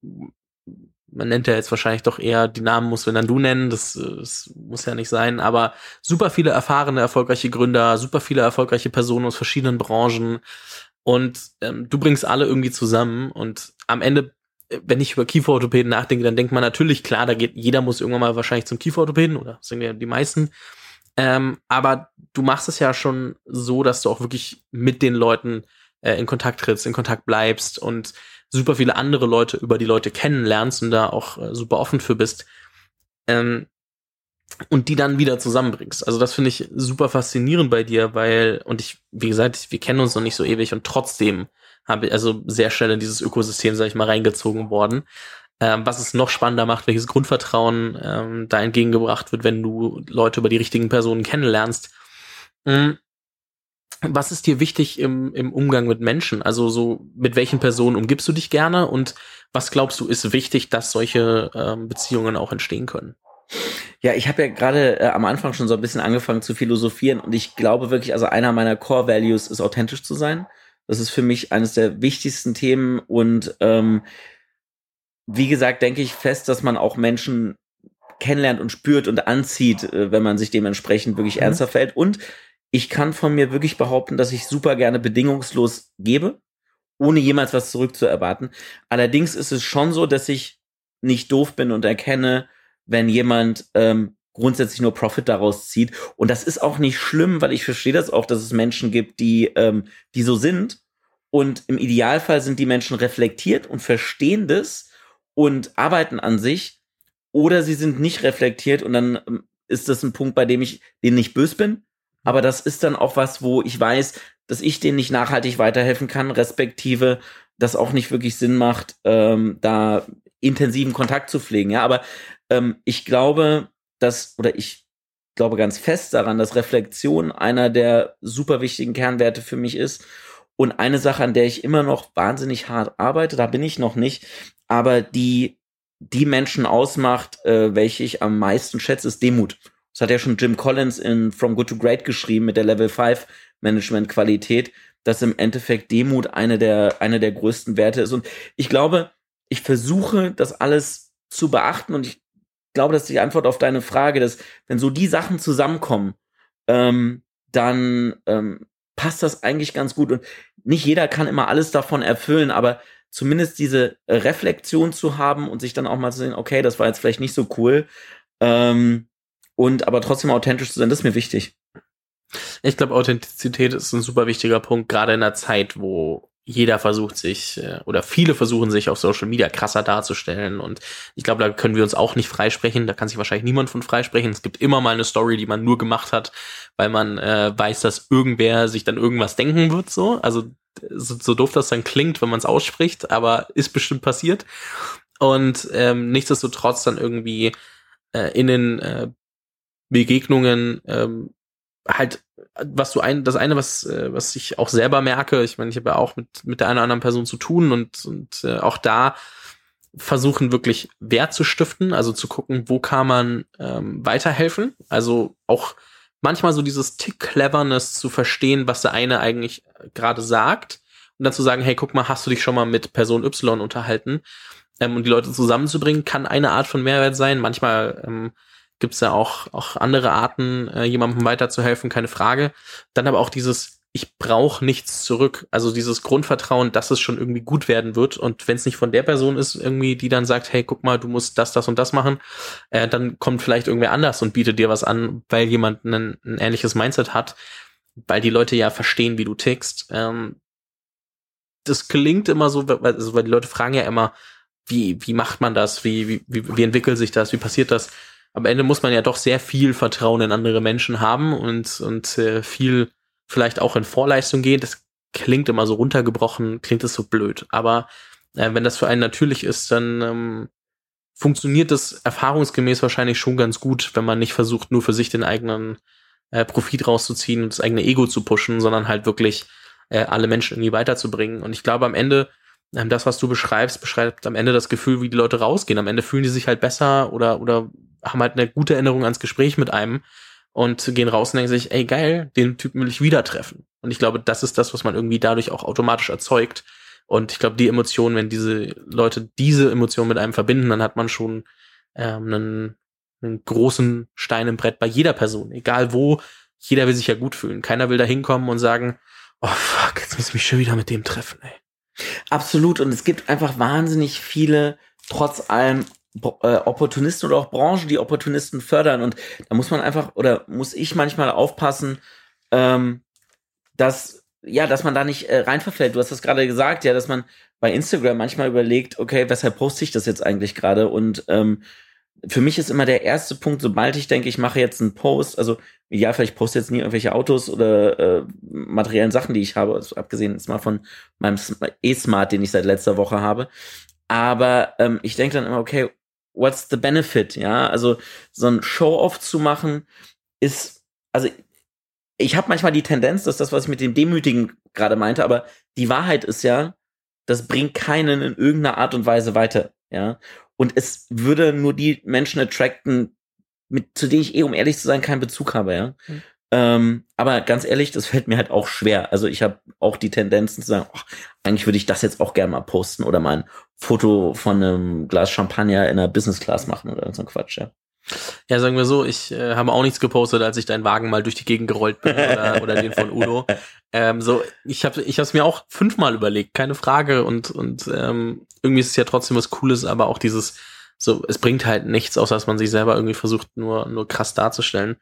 man nennt ja jetzt wahrscheinlich doch eher die Namen muss wenn dann du nennen, das, das muss ja nicht sein, aber super viele erfahrene, erfolgreiche Gründer, super viele erfolgreiche Personen aus verschiedenen Branchen und ähm, du bringst alle irgendwie zusammen und am Ende wenn ich über Kieferorthopäden nachdenke, dann denkt man natürlich, klar, da geht, jeder muss irgendwann mal wahrscheinlich zum Kieferorthopäden oder sind ja die meisten. Ähm, aber du machst es ja schon so, dass du auch wirklich mit den Leuten äh, in Kontakt trittst, in Kontakt bleibst und super viele andere Leute über die Leute kennenlernst und da auch äh, super offen für bist. Ähm, und die dann wieder zusammenbringst. Also das finde ich super faszinierend bei dir, weil, und ich, wie gesagt, wir kennen uns noch nicht so ewig und trotzdem habe ich also sehr schnell in dieses Ökosystem, sag ich mal, reingezogen worden. Ähm, was es noch spannender macht, welches Grundvertrauen ähm, da entgegengebracht wird, wenn du Leute über die richtigen Personen kennenlernst. Mhm. Was ist dir wichtig im, im Umgang mit Menschen? Also so, mit welchen Personen umgibst du dich gerne und was glaubst du ist wichtig, dass solche ähm, Beziehungen auch entstehen können? Ja, ich habe ja gerade äh, am Anfang schon so ein bisschen angefangen zu philosophieren und ich glaube wirklich, also einer meiner Core Values ist authentisch zu sein. Das ist für mich eines der wichtigsten Themen und ähm, wie gesagt, denke ich fest, dass man auch Menschen kennenlernt und spürt und anzieht, äh, wenn man sich dementsprechend wirklich mhm. ernster fällt. Und ich kann von mir wirklich behaupten, dass ich super gerne bedingungslos gebe, ohne jemals was zurückzuerwarten. Allerdings ist es schon so, dass ich nicht doof bin und erkenne, wenn jemand ähm, grundsätzlich nur Profit daraus zieht. Und das ist auch nicht schlimm, weil ich verstehe das auch, dass es Menschen gibt, die, ähm, die so sind. Und im Idealfall sind die Menschen reflektiert und verstehen das und arbeiten an sich. Oder sie sind nicht reflektiert und dann ähm, ist das ein Punkt, bei dem ich denen nicht böse bin. Aber das ist dann auch was, wo ich weiß, dass ich denen nicht nachhaltig weiterhelfen kann, respektive das auch nicht wirklich Sinn macht, ähm, da intensiven Kontakt zu pflegen. Ja, aber ähm, ich glaube, dass, oder ich glaube ganz fest daran, dass Reflexion einer der super wichtigen Kernwerte für mich ist. Und eine Sache, an der ich immer noch wahnsinnig hart arbeite, da bin ich noch nicht, aber die die Menschen ausmacht, äh, welche ich am meisten schätze, ist Demut. Das hat ja schon Jim Collins in From Good to Great geschrieben mit der Level 5 Management Qualität, dass im Endeffekt Demut eine der, eine der größten Werte ist. Und ich glaube, ich versuche das alles zu beachten und ich glaube, dass die Antwort auf deine Frage, dass wenn so die Sachen zusammenkommen, ähm, dann ähm, passt das eigentlich ganz gut. Und nicht jeder kann immer alles davon erfüllen, aber zumindest diese Reflexion zu haben und sich dann auch mal zu sehen, okay, das war jetzt vielleicht nicht so cool. Ähm, und aber trotzdem authentisch zu sein, das ist mir wichtig. Ich glaube, Authentizität ist ein super wichtiger Punkt, gerade in einer Zeit, wo jeder versucht sich äh, oder viele versuchen sich auf Social Media krasser darzustellen und ich glaube, da können wir uns auch nicht freisprechen, da kann sich wahrscheinlich niemand von freisprechen. Es gibt immer mal eine Story, die man nur gemacht hat, weil man äh, weiß, dass irgendwer sich dann irgendwas denken wird, so. Also so, so doof das dann klingt, wenn man es ausspricht, aber ist bestimmt passiert. Und ähm, nichtsdestotrotz dann irgendwie äh, in den äh, Begegnungen ähm, halt, was du ein, das eine, was, äh, was ich auch selber merke, ich meine, ich habe ja auch mit, mit der einen oder anderen Person zu tun und, und äh, auch da versuchen wirklich Wert zu stiften, also zu gucken, wo kann man ähm, weiterhelfen. Also auch manchmal so dieses Tick Cleverness zu verstehen, was der eine eigentlich gerade sagt und dann zu sagen, hey, guck mal, hast du dich schon mal mit Person Y unterhalten? Ähm, und die Leute zusammenzubringen, kann eine Art von Mehrwert sein. Manchmal ähm, gibt es ja auch, auch andere Arten, äh, jemandem weiterzuhelfen, keine Frage. Dann aber auch dieses, ich brauche nichts zurück. Also dieses Grundvertrauen, dass es schon irgendwie gut werden wird. Und wenn es nicht von der Person ist, irgendwie, die dann sagt, hey, guck mal, du musst das, das und das machen, äh, dann kommt vielleicht irgendwer anders und bietet dir was an, weil jemand ein, ein ähnliches Mindset hat, weil die Leute ja verstehen, wie du tickst. Ähm, das klingt immer so, also, weil die Leute fragen ja immer, wie, wie macht man das? Wie, wie, wie, wie entwickelt sich das? Wie passiert das? Am Ende muss man ja doch sehr viel Vertrauen in andere Menschen haben und, und äh, viel vielleicht auch in Vorleistung gehen. Das klingt immer so runtergebrochen, klingt es so blöd. Aber äh, wenn das für einen natürlich ist, dann ähm, funktioniert das erfahrungsgemäß wahrscheinlich schon ganz gut, wenn man nicht versucht, nur für sich den eigenen äh, Profit rauszuziehen und das eigene Ego zu pushen, sondern halt wirklich äh, alle Menschen irgendwie weiterzubringen. Und ich glaube, am Ende ähm, das, was du beschreibst, beschreibt am Ende das Gefühl, wie die Leute rausgehen. Am Ende fühlen die sich halt besser oder, oder haben halt eine gute Erinnerung ans Gespräch mit einem und gehen raus und denken sich, ey geil, den Typen will ich wieder treffen. Und ich glaube, das ist das, was man irgendwie dadurch auch automatisch erzeugt. Und ich glaube, die Emotionen, wenn diese Leute diese Emotionen mit einem verbinden, dann hat man schon ähm, einen, einen großen Stein im Brett bei jeder Person, egal wo. Jeder will sich ja gut fühlen. Keiner will da hinkommen und sagen, oh fuck, jetzt muss ich mich schon wieder mit dem treffen, ey. Absolut. Und es gibt einfach wahnsinnig viele, trotz allem äh, Opportunisten oder auch Branchen, die Opportunisten fördern. Und da muss man einfach oder muss ich manchmal aufpassen, ähm, dass ja, dass man da nicht äh, reinverfällt. Du hast das gerade gesagt, ja, dass man bei Instagram manchmal überlegt, okay, weshalb poste ich das jetzt eigentlich gerade? Und ähm, für mich ist immer der erste Punkt, sobald ich denke, ich mache jetzt einen Post, also ja, vielleicht poste jetzt nie irgendwelche Autos oder äh, materiellen Sachen, die ich habe, also abgesehen jetzt mal von meinem E-Smart, den ich seit letzter Woche habe. Aber ähm, ich denke dann immer, okay, what's the benefit? Ja, also so ein Show-off zu machen ist, also ich habe manchmal die Tendenz, dass das, was ich mit dem Demütigen gerade meinte, aber die Wahrheit ist ja, das bringt keinen in irgendeiner Art und Weise weiter. Ja, und es würde nur die Menschen attracten, mit, zu denen ich eh, um ehrlich zu sein, keinen Bezug habe, ja. Mhm. Ähm, aber ganz ehrlich, das fällt mir halt auch schwer. Also ich habe auch die Tendenzen zu sagen, oh, eigentlich würde ich das jetzt auch gerne mal posten oder mal ein Foto von einem Glas Champagner in einer Business Class machen oder so ein Quatsch, ja. Ja, sagen wir so, ich äh, habe auch nichts gepostet, als ich deinen Wagen mal durch die Gegend gerollt bin oder, oder den von Udo. Ähm, so, ich habe ich es mir auch fünfmal überlegt, keine Frage. Und, und ähm, irgendwie ist es ja trotzdem was Cooles, aber auch dieses, so, es bringt halt nichts, außer dass man sich selber irgendwie versucht, nur, nur krass darzustellen.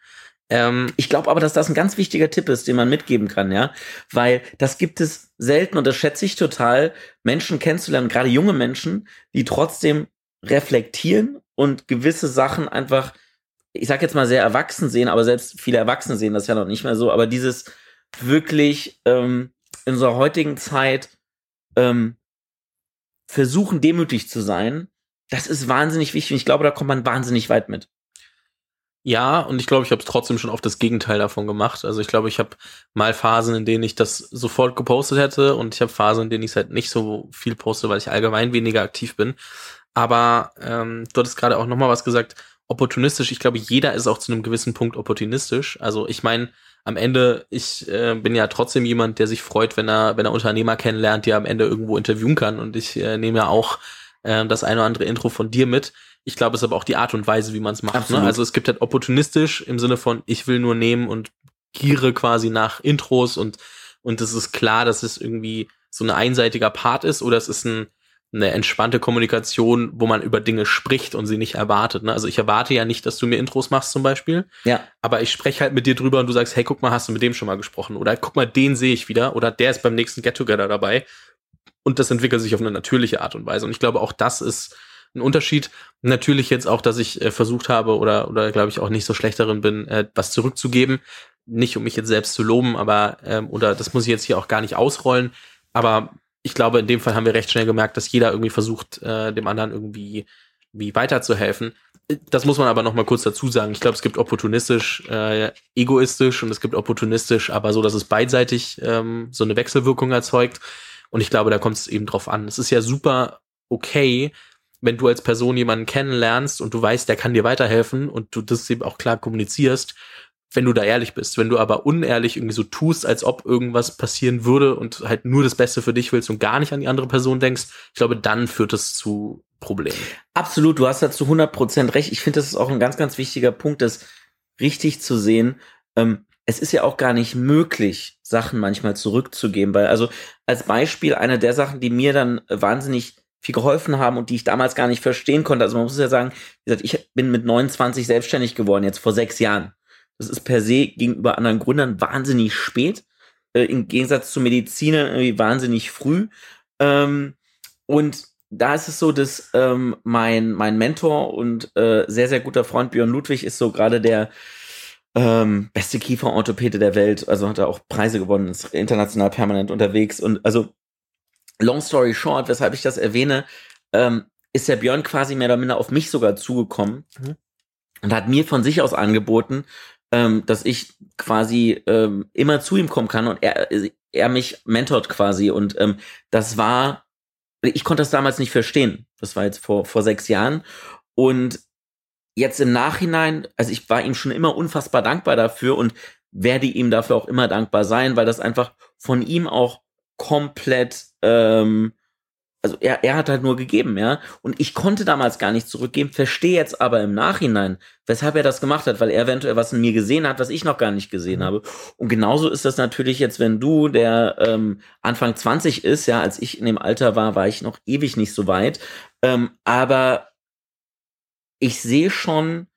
Ähm, ich glaube aber, dass das ein ganz wichtiger Tipp ist, den man mitgeben kann, ja, weil das gibt es selten und das schätze ich total, Menschen kennenzulernen, gerade junge Menschen, die trotzdem reflektieren und gewisse Sachen einfach, ich sag jetzt mal sehr erwachsen sehen, aber selbst viele Erwachsene sehen das ja noch nicht mehr so, aber dieses wirklich ähm, in unserer heutigen Zeit ähm, versuchen demütig zu sein, das ist wahnsinnig wichtig und ich glaube, da kommt man wahnsinnig weit mit. Ja, und ich glaube, ich habe es trotzdem schon auf das Gegenteil davon gemacht. Also ich glaube, ich habe mal Phasen, in denen ich das sofort gepostet hätte und ich habe Phasen, in denen ich es halt nicht so viel poste, weil ich allgemein weniger aktiv bin. Aber ähm, du hattest gerade auch noch mal was gesagt, opportunistisch. Ich glaube, jeder ist auch zu einem gewissen Punkt opportunistisch. Also ich meine, am Ende, ich äh, bin ja trotzdem jemand, der sich freut, wenn er, wenn er Unternehmer kennenlernt, die er am Ende irgendwo interviewen kann. Und ich äh, nehme ja auch äh, das eine oder andere Intro von dir mit. Ich glaube, es ist aber auch die Art und Weise, wie man es macht. Ne? Also es gibt halt opportunistisch im Sinne von, ich will nur nehmen und giere quasi nach Intros und und es ist klar, dass es irgendwie so ein einseitiger Part ist oder es ist ein, eine entspannte Kommunikation, wo man über Dinge spricht und sie nicht erwartet. Ne? Also ich erwarte ja nicht, dass du mir Intros machst zum Beispiel. Ja. Aber ich spreche halt mit dir drüber und du sagst, hey, guck mal, hast du mit dem schon mal gesprochen? Oder guck mal, den sehe ich wieder. Oder der ist beim nächsten Get-Together dabei. Und das entwickelt sich auf eine natürliche Art und Weise. Und ich glaube, auch das ist ein Unterschied. Natürlich jetzt auch, dass ich äh, versucht habe oder, oder glaube ich auch nicht so schlecht darin bin, äh, was zurückzugeben. Nicht, um mich jetzt selbst zu loben, aber, ähm, oder das muss ich jetzt hier auch gar nicht ausrollen. Aber ich glaube, in dem Fall haben wir recht schnell gemerkt, dass jeder irgendwie versucht, äh, dem anderen irgendwie wie weiterzuhelfen. Das muss man aber noch mal kurz dazu sagen. Ich glaube, es gibt opportunistisch, äh, egoistisch und es gibt opportunistisch, aber so, dass es beidseitig ähm, so eine Wechselwirkung erzeugt. Und ich glaube, da kommt es eben drauf an. Es ist ja super okay, wenn du als Person jemanden kennenlernst und du weißt, der kann dir weiterhelfen und du das eben auch klar kommunizierst, wenn du da ehrlich bist. Wenn du aber unehrlich irgendwie so tust, als ob irgendwas passieren würde und halt nur das Beste für dich willst und gar nicht an die andere Person denkst, ich glaube, dann führt es zu Problemen. Absolut, du hast da zu 100 Prozent recht. Ich finde, das ist auch ein ganz, ganz wichtiger Punkt, das richtig zu sehen. Ähm, es ist ja auch gar nicht möglich, Sachen manchmal zurückzugeben, weil also als Beispiel eine der Sachen, die mir dann wahnsinnig viel geholfen haben und die ich damals gar nicht verstehen konnte. Also man muss ja sagen, wie gesagt, ich bin mit 29 selbstständig geworden, jetzt vor sechs Jahren. Das ist per se gegenüber anderen Gründern wahnsinnig spät. Äh, Im Gegensatz zu Medizinern irgendwie wahnsinnig früh. Ähm, und da ist es so, dass ähm, mein, mein Mentor und äh, sehr, sehr guter Freund Björn Ludwig ist so gerade der ähm, beste Kieferorthopäde der Welt. Also hat er auch Preise gewonnen, ist international permanent unterwegs. Und also, long story short, weshalb ich das erwähne, ähm, ist der Björn quasi mehr oder minder auf mich sogar zugekommen mhm. und hat mir von sich aus angeboten, ähm, dass ich quasi ähm, immer zu ihm kommen kann und er, er mich mentort quasi. Und ähm, das war, ich konnte das damals nicht verstehen. Das war jetzt vor, vor sechs Jahren. Und jetzt im Nachhinein, also ich war ihm schon immer unfassbar dankbar dafür und werde ihm dafür auch immer dankbar sein, weil das einfach von ihm auch komplett ähm, also er, er hat halt nur gegeben, ja. Und ich konnte damals gar nicht zurückgeben, verstehe jetzt aber im Nachhinein, weshalb er das gemacht hat, weil er eventuell was in mir gesehen hat, was ich noch gar nicht gesehen mhm. habe. Und genauso ist das natürlich jetzt, wenn du, der ähm, Anfang 20 ist, ja, als ich in dem Alter war, war ich noch ewig nicht so weit. Ähm, aber ich sehe schon,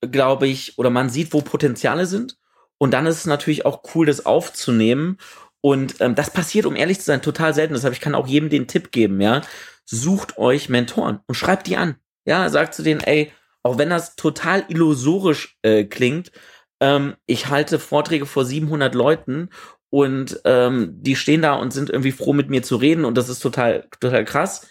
glaube ich, oder man sieht, wo Potenziale sind. Und dann ist es natürlich auch cool, das aufzunehmen und ähm, das passiert, um ehrlich zu sein, total selten. Deshalb ich kann auch jedem den Tipp geben, ja. Sucht euch Mentoren und schreibt die an. Ja, sagt zu denen, ey, auch wenn das total illusorisch äh, klingt, ähm, ich halte Vorträge vor 700 Leuten und ähm, die stehen da und sind irgendwie froh, mit mir zu reden und das ist total, total krass.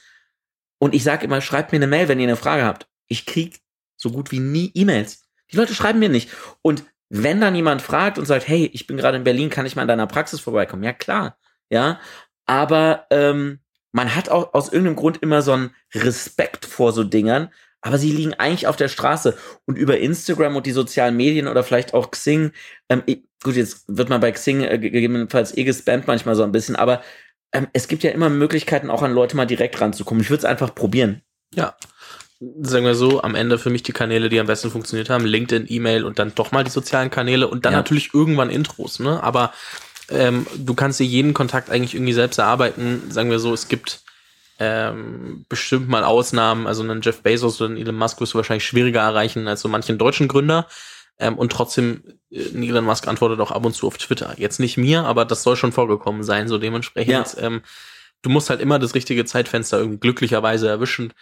Und ich sage immer, schreibt mir eine Mail, wenn ihr eine Frage habt. Ich krieg so gut wie nie E-Mails. Die Leute schreiben mir nicht. Und wenn dann jemand fragt und sagt, hey, ich bin gerade in Berlin, kann ich mal in deiner Praxis vorbeikommen? Ja, klar. Ja. Aber ähm, man hat auch aus irgendeinem Grund immer so einen Respekt vor so Dingern, aber sie liegen eigentlich auf der Straße. Und über Instagram und die sozialen Medien oder vielleicht auch Xing, ähm, gut, jetzt wird man bei Xing äh, gegebenenfalls eh gespammt manchmal so ein bisschen, aber ähm, es gibt ja immer Möglichkeiten, auch an Leute mal direkt ranzukommen. Ich würde es einfach probieren. Ja sagen wir so, am Ende für mich die Kanäle, die am besten funktioniert haben, LinkedIn, E-Mail und dann doch mal die sozialen Kanäle und dann ja. natürlich irgendwann Intros, ne? Aber ähm, du kannst dir jeden Kontakt eigentlich irgendwie selbst erarbeiten. Sagen wir so, es gibt ähm, bestimmt mal Ausnahmen, also einen Jeff Bezos oder einen Elon Musk wirst du wahrscheinlich schwieriger erreichen als so manchen deutschen Gründer. Ähm, und trotzdem, äh, Elon Musk antwortet auch ab und zu auf Twitter. Jetzt nicht mir, aber das soll schon vorgekommen sein, so dementsprechend. Ja. Ähm, du musst halt immer das richtige Zeitfenster irgendwie glücklicherweise erwischen.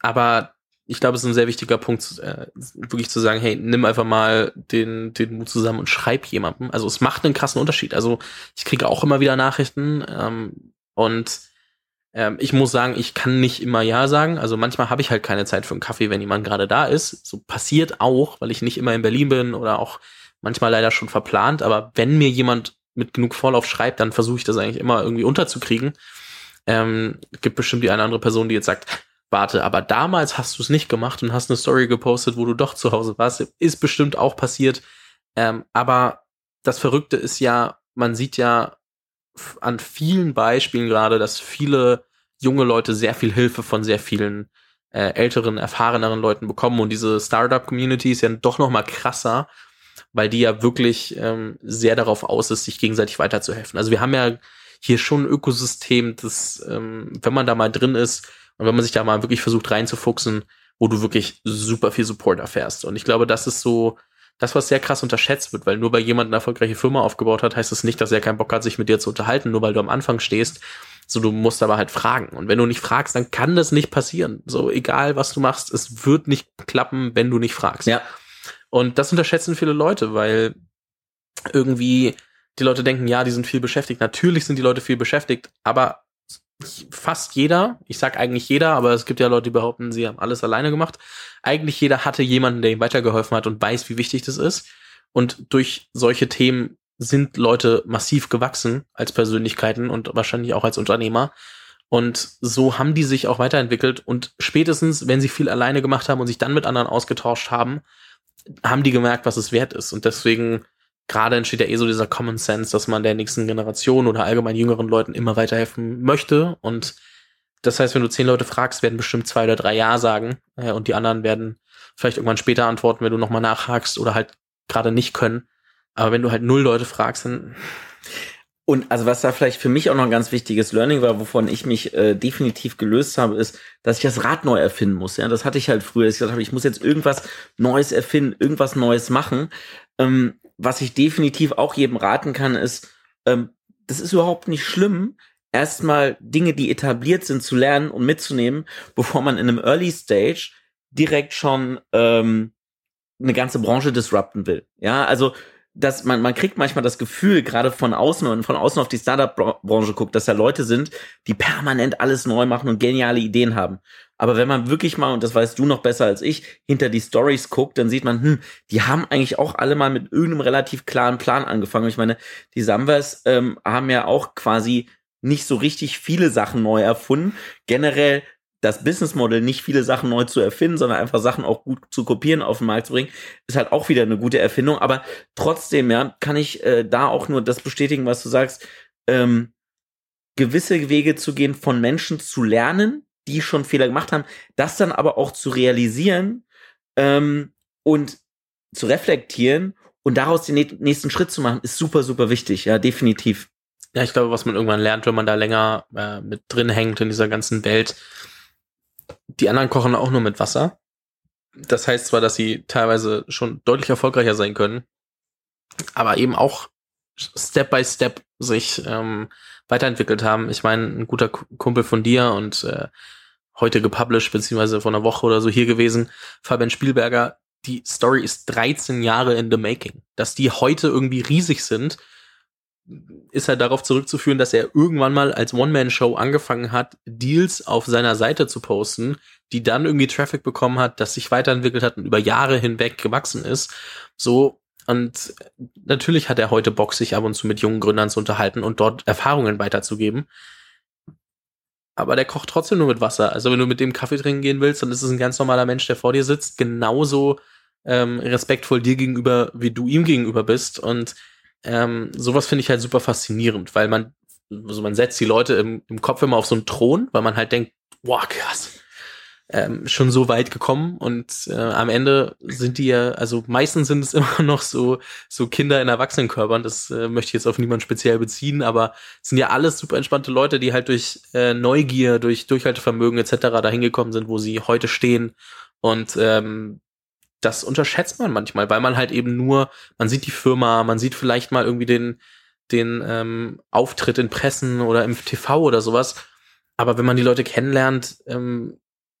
Aber ich glaube, es ist ein sehr wichtiger Punkt, äh, wirklich zu sagen, hey, nimm einfach mal den, den Mut zusammen und schreib jemandem. Also es macht einen krassen Unterschied. Also ich kriege auch immer wieder Nachrichten ähm, und ähm, ich muss sagen, ich kann nicht immer Ja sagen. Also manchmal habe ich halt keine Zeit für einen Kaffee, wenn jemand gerade da ist. So passiert auch, weil ich nicht immer in Berlin bin oder auch manchmal leider schon verplant. Aber wenn mir jemand mit genug Vorlauf schreibt, dann versuche ich das eigentlich immer irgendwie unterzukriegen. Ähm, gibt bestimmt die eine andere Person, die jetzt sagt, warte, aber damals hast du es nicht gemacht und hast eine Story gepostet, wo du doch zu Hause warst. Ist bestimmt auch passiert. Ähm, aber das Verrückte ist ja, man sieht ja an vielen Beispielen gerade, dass viele junge Leute sehr viel Hilfe von sehr vielen äh, älteren, erfahreneren Leuten bekommen und diese Startup-Community ist ja doch noch mal krasser, weil die ja wirklich ähm, sehr darauf aus ist, sich gegenseitig weiterzuhelfen. Also wir haben ja hier schon ein Ökosystem, das, ähm, wenn man da mal drin ist, und wenn man sich da mal wirklich versucht reinzufuchsen, wo du wirklich super viel Support erfährst. Und ich glaube, das ist so das, was sehr krass unterschätzt wird, weil nur weil jemand eine erfolgreiche Firma aufgebaut hat, heißt das nicht, dass er keinen Bock hat, sich mit dir zu unterhalten, nur weil du am Anfang stehst. So, du musst aber halt fragen. Und wenn du nicht fragst, dann kann das nicht passieren. So, egal was du machst, es wird nicht klappen, wenn du nicht fragst. Ja. Und das unterschätzen viele Leute, weil irgendwie die Leute denken, ja, die sind viel beschäftigt. Natürlich sind die Leute viel beschäftigt, aber fast jeder, ich sag eigentlich jeder, aber es gibt ja Leute, die behaupten, sie haben alles alleine gemacht. Eigentlich jeder hatte jemanden, der ihm weitergeholfen hat und weiß, wie wichtig das ist. Und durch solche Themen sind Leute massiv gewachsen als Persönlichkeiten und wahrscheinlich auch als Unternehmer. Und so haben die sich auch weiterentwickelt. Und spätestens, wenn sie viel alleine gemacht haben und sich dann mit anderen ausgetauscht haben, haben die gemerkt, was es wert ist. Und deswegen gerade entsteht ja eh so dieser Common Sense, dass man der nächsten Generation oder allgemein jüngeren Leuten immer weiterhelfen möchte. Und das heißt, wenn du zehn Leute fragst, werden bestimmt zwei oder drei Ja sagen. Äh, und die anderen werden vielleicht irgendwann später antworten, wenn du nochmal nachhakst oder halt gerade nicht können. Aber wenn du halt null Leute fragst, dann und also was da vielleicht für mich auch noch ein ganz wichtiges Learning war, wovon ich mich äh, definitiv gelöst habe, ist, dass ich das Rad neu erfinden muss. Ja, das hatte ich halt früher. Ich gesagt habe, ich muss jetzt irgendwas Neues erfinden, irgendwas Neues machen. Ähm, was ich definitiv auch jedem raten kann, ist, ähm, das ist überhaupt nicht schlimm, erstmal Dinge, die etabliert sind, zu lernen und mitzunehmen, bevor man in einem Early Stage direkt schon ähm, eine ganze Branche disrupten will. Ja, also dass man, man kriegt manchmal das Gefühl, gerade von außen und von außen auf die Startup-Branche guckt, dass da Leute sind, die permanent alles neu machen und geniale Ideen haben. Aber wenn man wirklich mal, und das weißt du noch besser als ich, hinter die Stories guckt, dann sieht man, hm, die haben eigentlich auch alle mal mit irgendeinem relativ klaren Plan angefangen. Ich meine, die Samvers ähm, haben ja auch quasi nicht so richtig viele Sachen neu erfunden. Generell das Business Model nicht viele Sachen neu zu erfinden, sondern einfach Sachen auch gut zu kopieren, auf den Markt zu bringen, ist halt auch wieder eine gute Erfindung. Aber trotzdem, ja, kann ich äh, da auch nur das bestätigen, was du sagst. Ähm, gewisse Wege zu gehen, von Menschen zu lernen, die schon Fehler gemacht haben, das dann aber auch zu realisieren ähm, und zu reflektieren und daraus den nächsten Schritt zu machen, ist super, super wichtig. Ja, definitiv. Ja, ich glaube, was man irgendwann lernt, wenn man da länger äh, mit drin hängt in dieser ganzen Welt, die anderen kochen auch nur mit Wasser. Das heißt zwar, dass sie teilweise schon deutlich erfolgreicher sein können, aber eben auch Step by Step sich ähm, weiterentwickelt haben. Ich meine, ein guter Kumpel von dir und äh, heute gepublished, beziehungsweise vor einer Woche oder so hier gewesen, Fabian Spielberger, die Story ist 13 Jahre in the making. Dass die heute irgendwie riesig sind, ist halt darauf zurückzuführen, dass er irgendwann mal als One-Man-Show angefangen hat, Deals auf seiner Seite zu posten, die dann irgendwie Traffic bekommen hat, das sich weiterentwickelt hat und über Jahre hinweg gewachsen ist. So, und natürlich hat er heute Bock, sich ab und zu mit jungen Gründern zu unterhalten und dort Erfahrungen weiterzugeben. Aber der kocht trotzdem nur mit Wasser. Also wenn du mit dem Kaffee trinken gehen willst, dann ist es ein ganz normaler Mensch, der vor dir sitzt, genauso ähm, respektvoll dir gegenüber, wie du ihm gegenüber bist. Und ähm, sowas finde ich halt super faszinierend, weil man, also man setzt die Leute im, im Kopf immer auf so einen Thron, weil man halt denkt, wow, krass, ähm, schon so weit gekommen und äh, am Ende sind die ja, also meistens sind es immer noch so so Kinder in Erwachsenenkörpern. Das äh, möchte ich jetzt auf niemanden speziell beziehen, aber sind ja alles super entspannte Leute, die halt durch äh, Neugier, durch Durchhaltevermögen etc. dahin gekommen sind, wo sie heute stehen und ähm, das unterschätzt man manchmal, weil man halt eben nur, man sieht die Firma, man sieht vielleicht mal irgendwie den, den ähm, Auftritt in Pressen oder im TV oder sowas. Aber wenn man die Leute kennenlernt, ähm,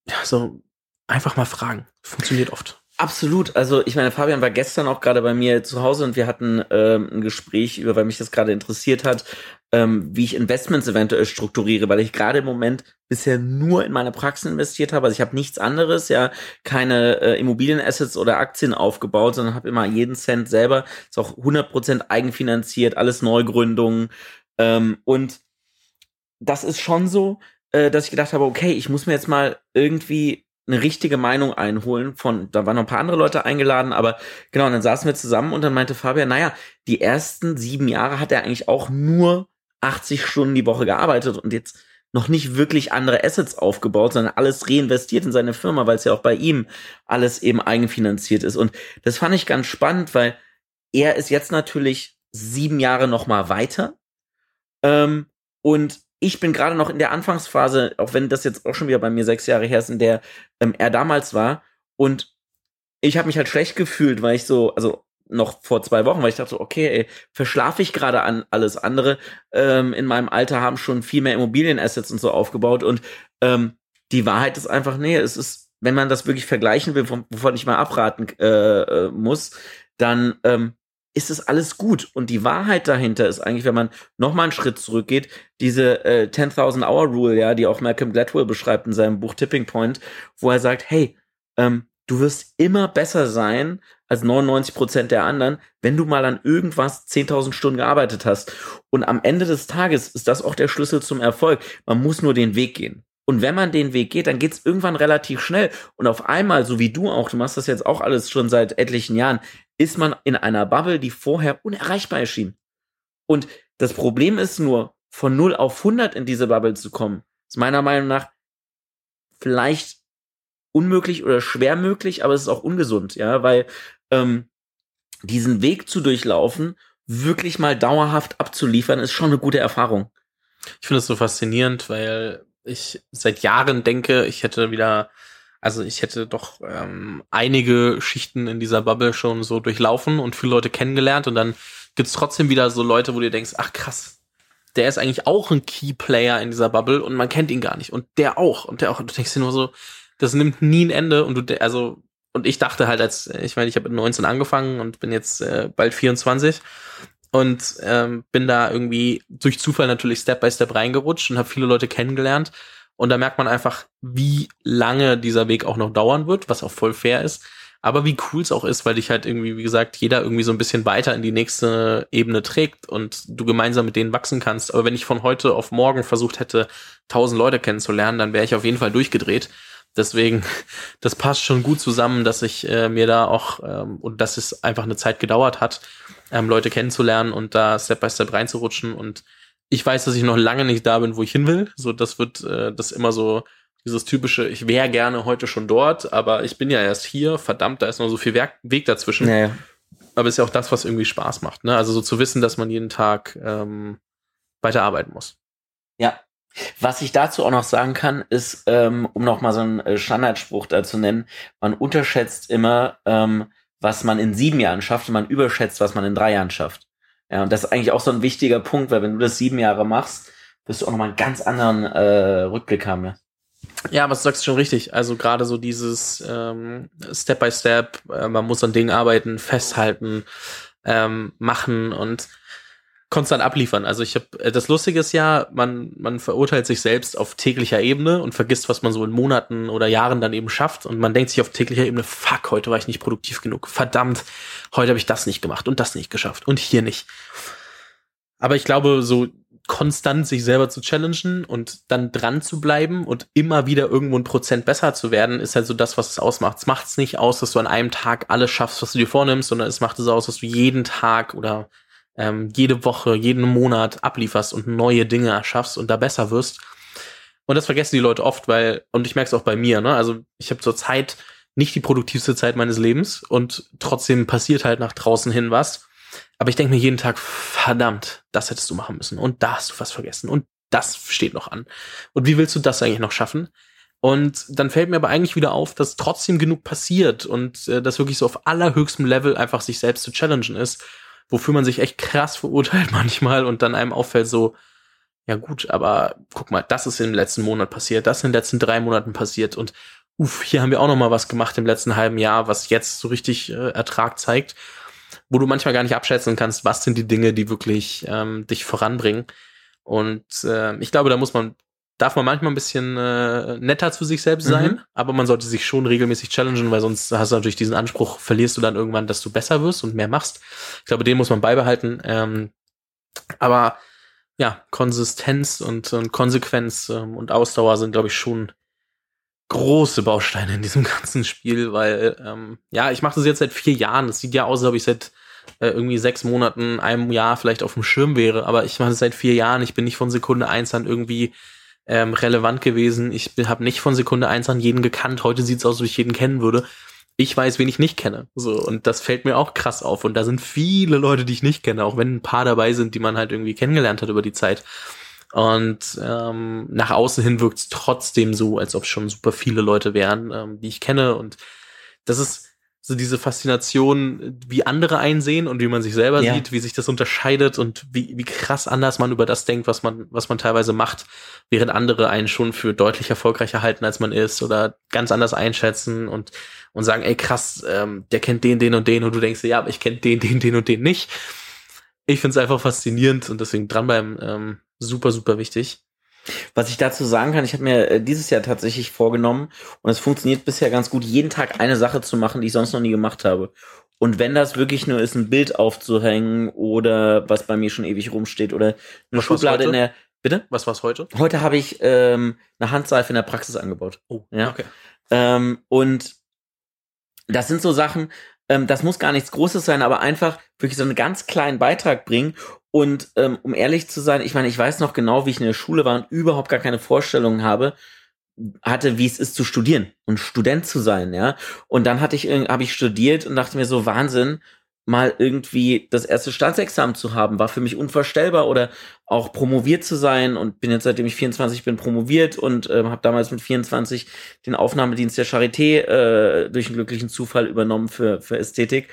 ja, so einfach mal fragen. Funktioniert oft. Absolut. Also ich meine, Fabian war gestern auch gerade bei mir zu Hause und wir hatten ähm, ein Gespräch über, weil mich das gerade interessiert hat, ähm, wie ich Investments eventuell strukturiere, weil ich gerade im Moment bisher nur in meine Praxis investiert habe. Also ich habe nichts anderes, ja, keine äh, Immobilienassets oder Aktien aufgebaut, sondern habe immer jeden Cent selber. Ist auch 100% eigenfinanziert, alles Neugründungen. Ähm, und das ist schon so, äh, dass ich gedacht habe, okay, ich muss mir jetzt mal irgendwie eine richtige Meinung einholen von, da waren noch ein paar andere Leute eingeladen, aber genau, und dann saßen wir zusammen und dann meinte Fabian, naja, die ersten sieben Jahre hat er eigentlich auch nur 80 Stunden die Woche gearbeitet und jetzt noch nicht wirklich andere Assets aufgebaut, sondern alles reinvestiert in seine Firma, weil es ja auch bei ihm alles eben eigenfinanziert ist. Und das fand ich ganz spannend, weil er ist jetzt natürlich sieben Jahre noch mal weiter. Ähm, und ich bin gerade noch in der Anfangsphase, auch wenn das jetzt auch schon wieder bei mir sechs Jahre her ist, in der ähm, er damals war. Und ich habe mich halt schlecht gefühlt, weil ich so, also noch vor zwei Wochen, weil ich dachte, okay, ey, verschlafe ich gerade an alles andere. Ähm, in meinem Alter haben schon viel mehr Immobilienassets und so aufgebaut. Und ähm, die Wahrheit ist einfach, nee, es ist, wenn man das wirklich vergleichen will, wovon ich mal abraten äh, äh, muss, dann ähm, ist es alles gut. Und die Wahrheit dahinter ist eigentlich, wenn man nochmal einen Schritt zurückgeht, diese äh, 10.000 Hour Rule, ja, die auch Malcolm Gladwell beschreibt in seinem Buch Tipping Point, wo er sagt, hey, ähm, du wirst immer besser sein als 99 Prozent der anderen, wenn du mal an irgendwas 10.000 Stunden gearbeitet hast. Und am Ende des Tages ist das auch der Schlüssel zum Erfolg. Man muss nur den Weg gehen. Und wenn man den Weg geht, dann geht's irgendwann relativ schnell. Und auf einmal, so wie du auch, du machst das jetzt auch alles schon seit etlichen Jahren, ist man in einer Bubble, die vorher unerreichbar erschien. Und das Problem ist nur, von 0 auf 100 in diese Bubble zu kommen, ist meiner Meinung nach vielleicht unmöglich oder schwer möglich, aber es ist auch ungesund, ja, weil ähm, diesen Weg zu durchlaufen, wirklich mal dauerhaft abzuliefern, ist schon eine gute Erfahrung. Ich finde es so faszinierend, weil ich seit Jahren denke, ich hätte wieder, also ich hätte doch ähm, einige Schichten in dieser Bubble schon so durchlaufen und viele Leute kennengelernt und dann gibt's trotzdem wieder so Leute, wo du denkst, ach krass, der ist eigentlich auch ein Key Player in dieser Bubble und man kennt ihn gar nicht und der auch und der auch. Und du denkst dir nur so, das nimmt nie ein Ende und du, also und ich dachte halt, als ich meine, ich habe mit 19 angefangen und bin jetzt äh, bald 24 und ähm, bin da irgendwie durch Zufall natürlich Step by Step reingerutscht und habe viele Leute kennengelernt. Und da merkt man einfach, wie lange dieser Weg auch noch dauern wird, was auch voll fair ist. Aber wie cool es auch ist, weil dich halt irgendwie, wie gesagt, jeder irgendwie so ein bisschen weiter in die nächste Ebene trägt und du gemeinsam mit denen wachsen kannst. Aber wenn ich von heute auf morgen versucht hätte, tausend Leute kennenzulernen, dann wäre ich auf jeden Fall durchgedreht. Deswegen, das passt schon gut zusammen, dass ich äh, mir da auch ähm, und dass es einfach eine Zeit gedauert hat, ähm, Leute kennenzulernen und da Step by Step reinzurutschen. Und ich weiß, dass ich noch lange nicht da bin, wo ich hin will. So, das wird äh, das immer so dieses typische, ich wäre gerne heute schon dort, aber ich bin ja erst hier, verdammt, da ist noch so viel Werk Weg dazwischen. Naja. Aber ist ja auch das, was irgendwie Spaß macht. Ne? Also so zu wissen, dass man jeden Tag ähm, weiterarbeiten muss. Ja, was ich dazu auch noch sagen kann, ist, ähm, um noch mal so einen äh, Standardspruch da zu nennen, man unterschätzt immer, ähm, was man in sieben Jahren schafft und man überschätzt, was man in drei Jahren schafft. Ja, und das ist eigentlich auch so ein wichtiger Punkt, weil wenn du das sieben Jahre machst, wirst du auch noch mal einen ganz anderen äh, Rückblick haben. Ja, ja aber du sagst schon richtig. Also gerade so dieses ähm, Step by Step, äh, man muss an Dingen arbeiten, festhalten, ähm, machen und konstant abliefern. Also ich habe äh, das Lustige ist ja, man man verurteilt sich selbst auf täglicher Ebene und vergisst, was man so in Monaten oder Jahren dann eben schafft und man denkt sich auf täglicher Ebene, fuck, heute war ich nicht produktiv genug. Verdammt, heute habe ich das nicht gemacht und das nicht geschafft und hier nicht. Aber ich glaube, so konstant sich selber zu challengen und dann dran zu bleiben und immer wieder irgendwo ein Prozent besser zu werden, ist halt so das, was es ausmacht. Es macht es nicht aus, dass du an einem Tag alles schaffst, was du dir vornimmst, sondern es macht es aus, dass du jeden Tag oder ähm, jede Woche, jeden Monat ablieferst und neue Dinge erschaffst und da besser wirst. Und das vergessen die Leute oft, weil, und ich merke es auch bei mir, ne? Also ich habe zur Zeit nicht die produktivste Zeit meines Lebens und trotzdem passiert halt nach draußen hin was. Aber ich denke mir jeden Tag, verdammt, das hättest du machen müssen. Und da hast du was vergessen. Und das steht noch an. Und wie willst du das eigentlich noch schaffen? Und dann fällt mir aber eigentlich wieder auf, dass trotzdem genug passiert und äh, das wirklich so auf allerhöchstem Level einfach sich selbst zu challengen ist wofür man sich echt krass verurteilt manchmal und dann einem auffällt so, ja gut, aber guck mal, das ist im letzten Monat passiert, das in den letzten drei Monaten passiert und uff, hier haben wir auch noch mal was gemacht im letzten halben Jahr, was jetzt so richtig äh, Ertrag zeigt, wo du manchmal gar nicht abschätzen kannst, was sind die Dinge, die wirklich ähm, dich voranbringen. Und äh, ich glaube, da muss man darf man manchmal ein bisschen äh, netter zu sich selbst sein, mhm. aber man sollte sich schon regelmäßig challengen, weil sonst hast du natürlich diesen Anspruch, verlierst du dann irgendwann, dass du besser wirst und mehr machst. Ich glaube, den muss man beibehalten. Ähm, aber ja, Konsistenz und, und Konsequenz ähm, und Ausdauer sind, glaube ich, schon große Bausteine in diesem ganzen Spiel, weil ähm, ja, ich mache das jetzt seit vier Jahren. Es sieht ja aus, als ob ich seit äh, irgendwie sechs Monaten, einem Jahr vielleicht auf dem Schirm wäre, aber ich mache das seit vier Jahren. Ich bin nicht von Sekunde eins an irgendwie ähm, relevant gewesen. Ich habe nicht von Sekunde eins an jeden gekannt. Heute sieht's aus, wie ich jeden kennen würde. Ich weiß, wen ich nicht kenne. So, und das fällt mir auch krass auf. Und da sind viele Leute, die ich nicht kenne, auch wenn ein paar dabei sind, die man halt irgendwie kennengelernt hat über die Zeit. Und ähm, nach außen hin wirkt's trotzdem so, als ob schon super viele Leute wären, ähm, die ich kenne. Und das ist so diese Faszination, wie andere einsehen und wie man sich selber Ja. sieht, wie sich das unterscheidet und wie, wie krass anders man über das denkt, was man, was man teilweise macht, während andere einen schon für deutlich erfolgreicher halten, als man ist oder ganz anders einschätzen und, und sagen, ey krass, ähm, der kennt den, den und den und du denkst dir, ja, aber ich kenne den, den, den und den nicht. Ich find's einfach faszinierend und deswegen dranbleiben ähm, super, super wichtig. Was ich dazu sagen kann, ich habe mir äh, dieses Jahr tatsächlich vorgenommen und es funktioniert bisher ganz gut, jeden Tag eine Sache zu machen, die ich sonst noch nie gemacht habe. Und wenn das wirklich nur ist, ein Bild aufzuhängen oder was bei mir schon ewig rumsteht oder eine Was Schublade in der. Bitte? Was war's heute? Heute habe ich ähm, eine Handseife in der Praxis angebaut. Oh, Ja. okay. Ähm, und das sind so Sachen, ähm, das muss gar nichts Großes sein, aber einfach wirklich so einen ganz kleinen Beitrag bringen. Und ähm, um ehrlich zu sein, ich meine, ich weiß noch genau, wie ich in der Schule war und überhaupt gar keine Vorstellungen habe, hatte, wie es ist zu studieren und Student zu sein, ja. Und dann hatte ich habe ich studiert und dachte mir so Wahnsinn, mal irgendwie das erste Staatsexamen zu haben, war für mich unvorstellbar oder auch promoviert zu sein und bin jetzt seitdem ich 24 bin promoviert und ähm, habe damals mit 24 den Aufnahmedienst der Charité äh, durch einen glücklichen Zufall übernommen für für Ästhetik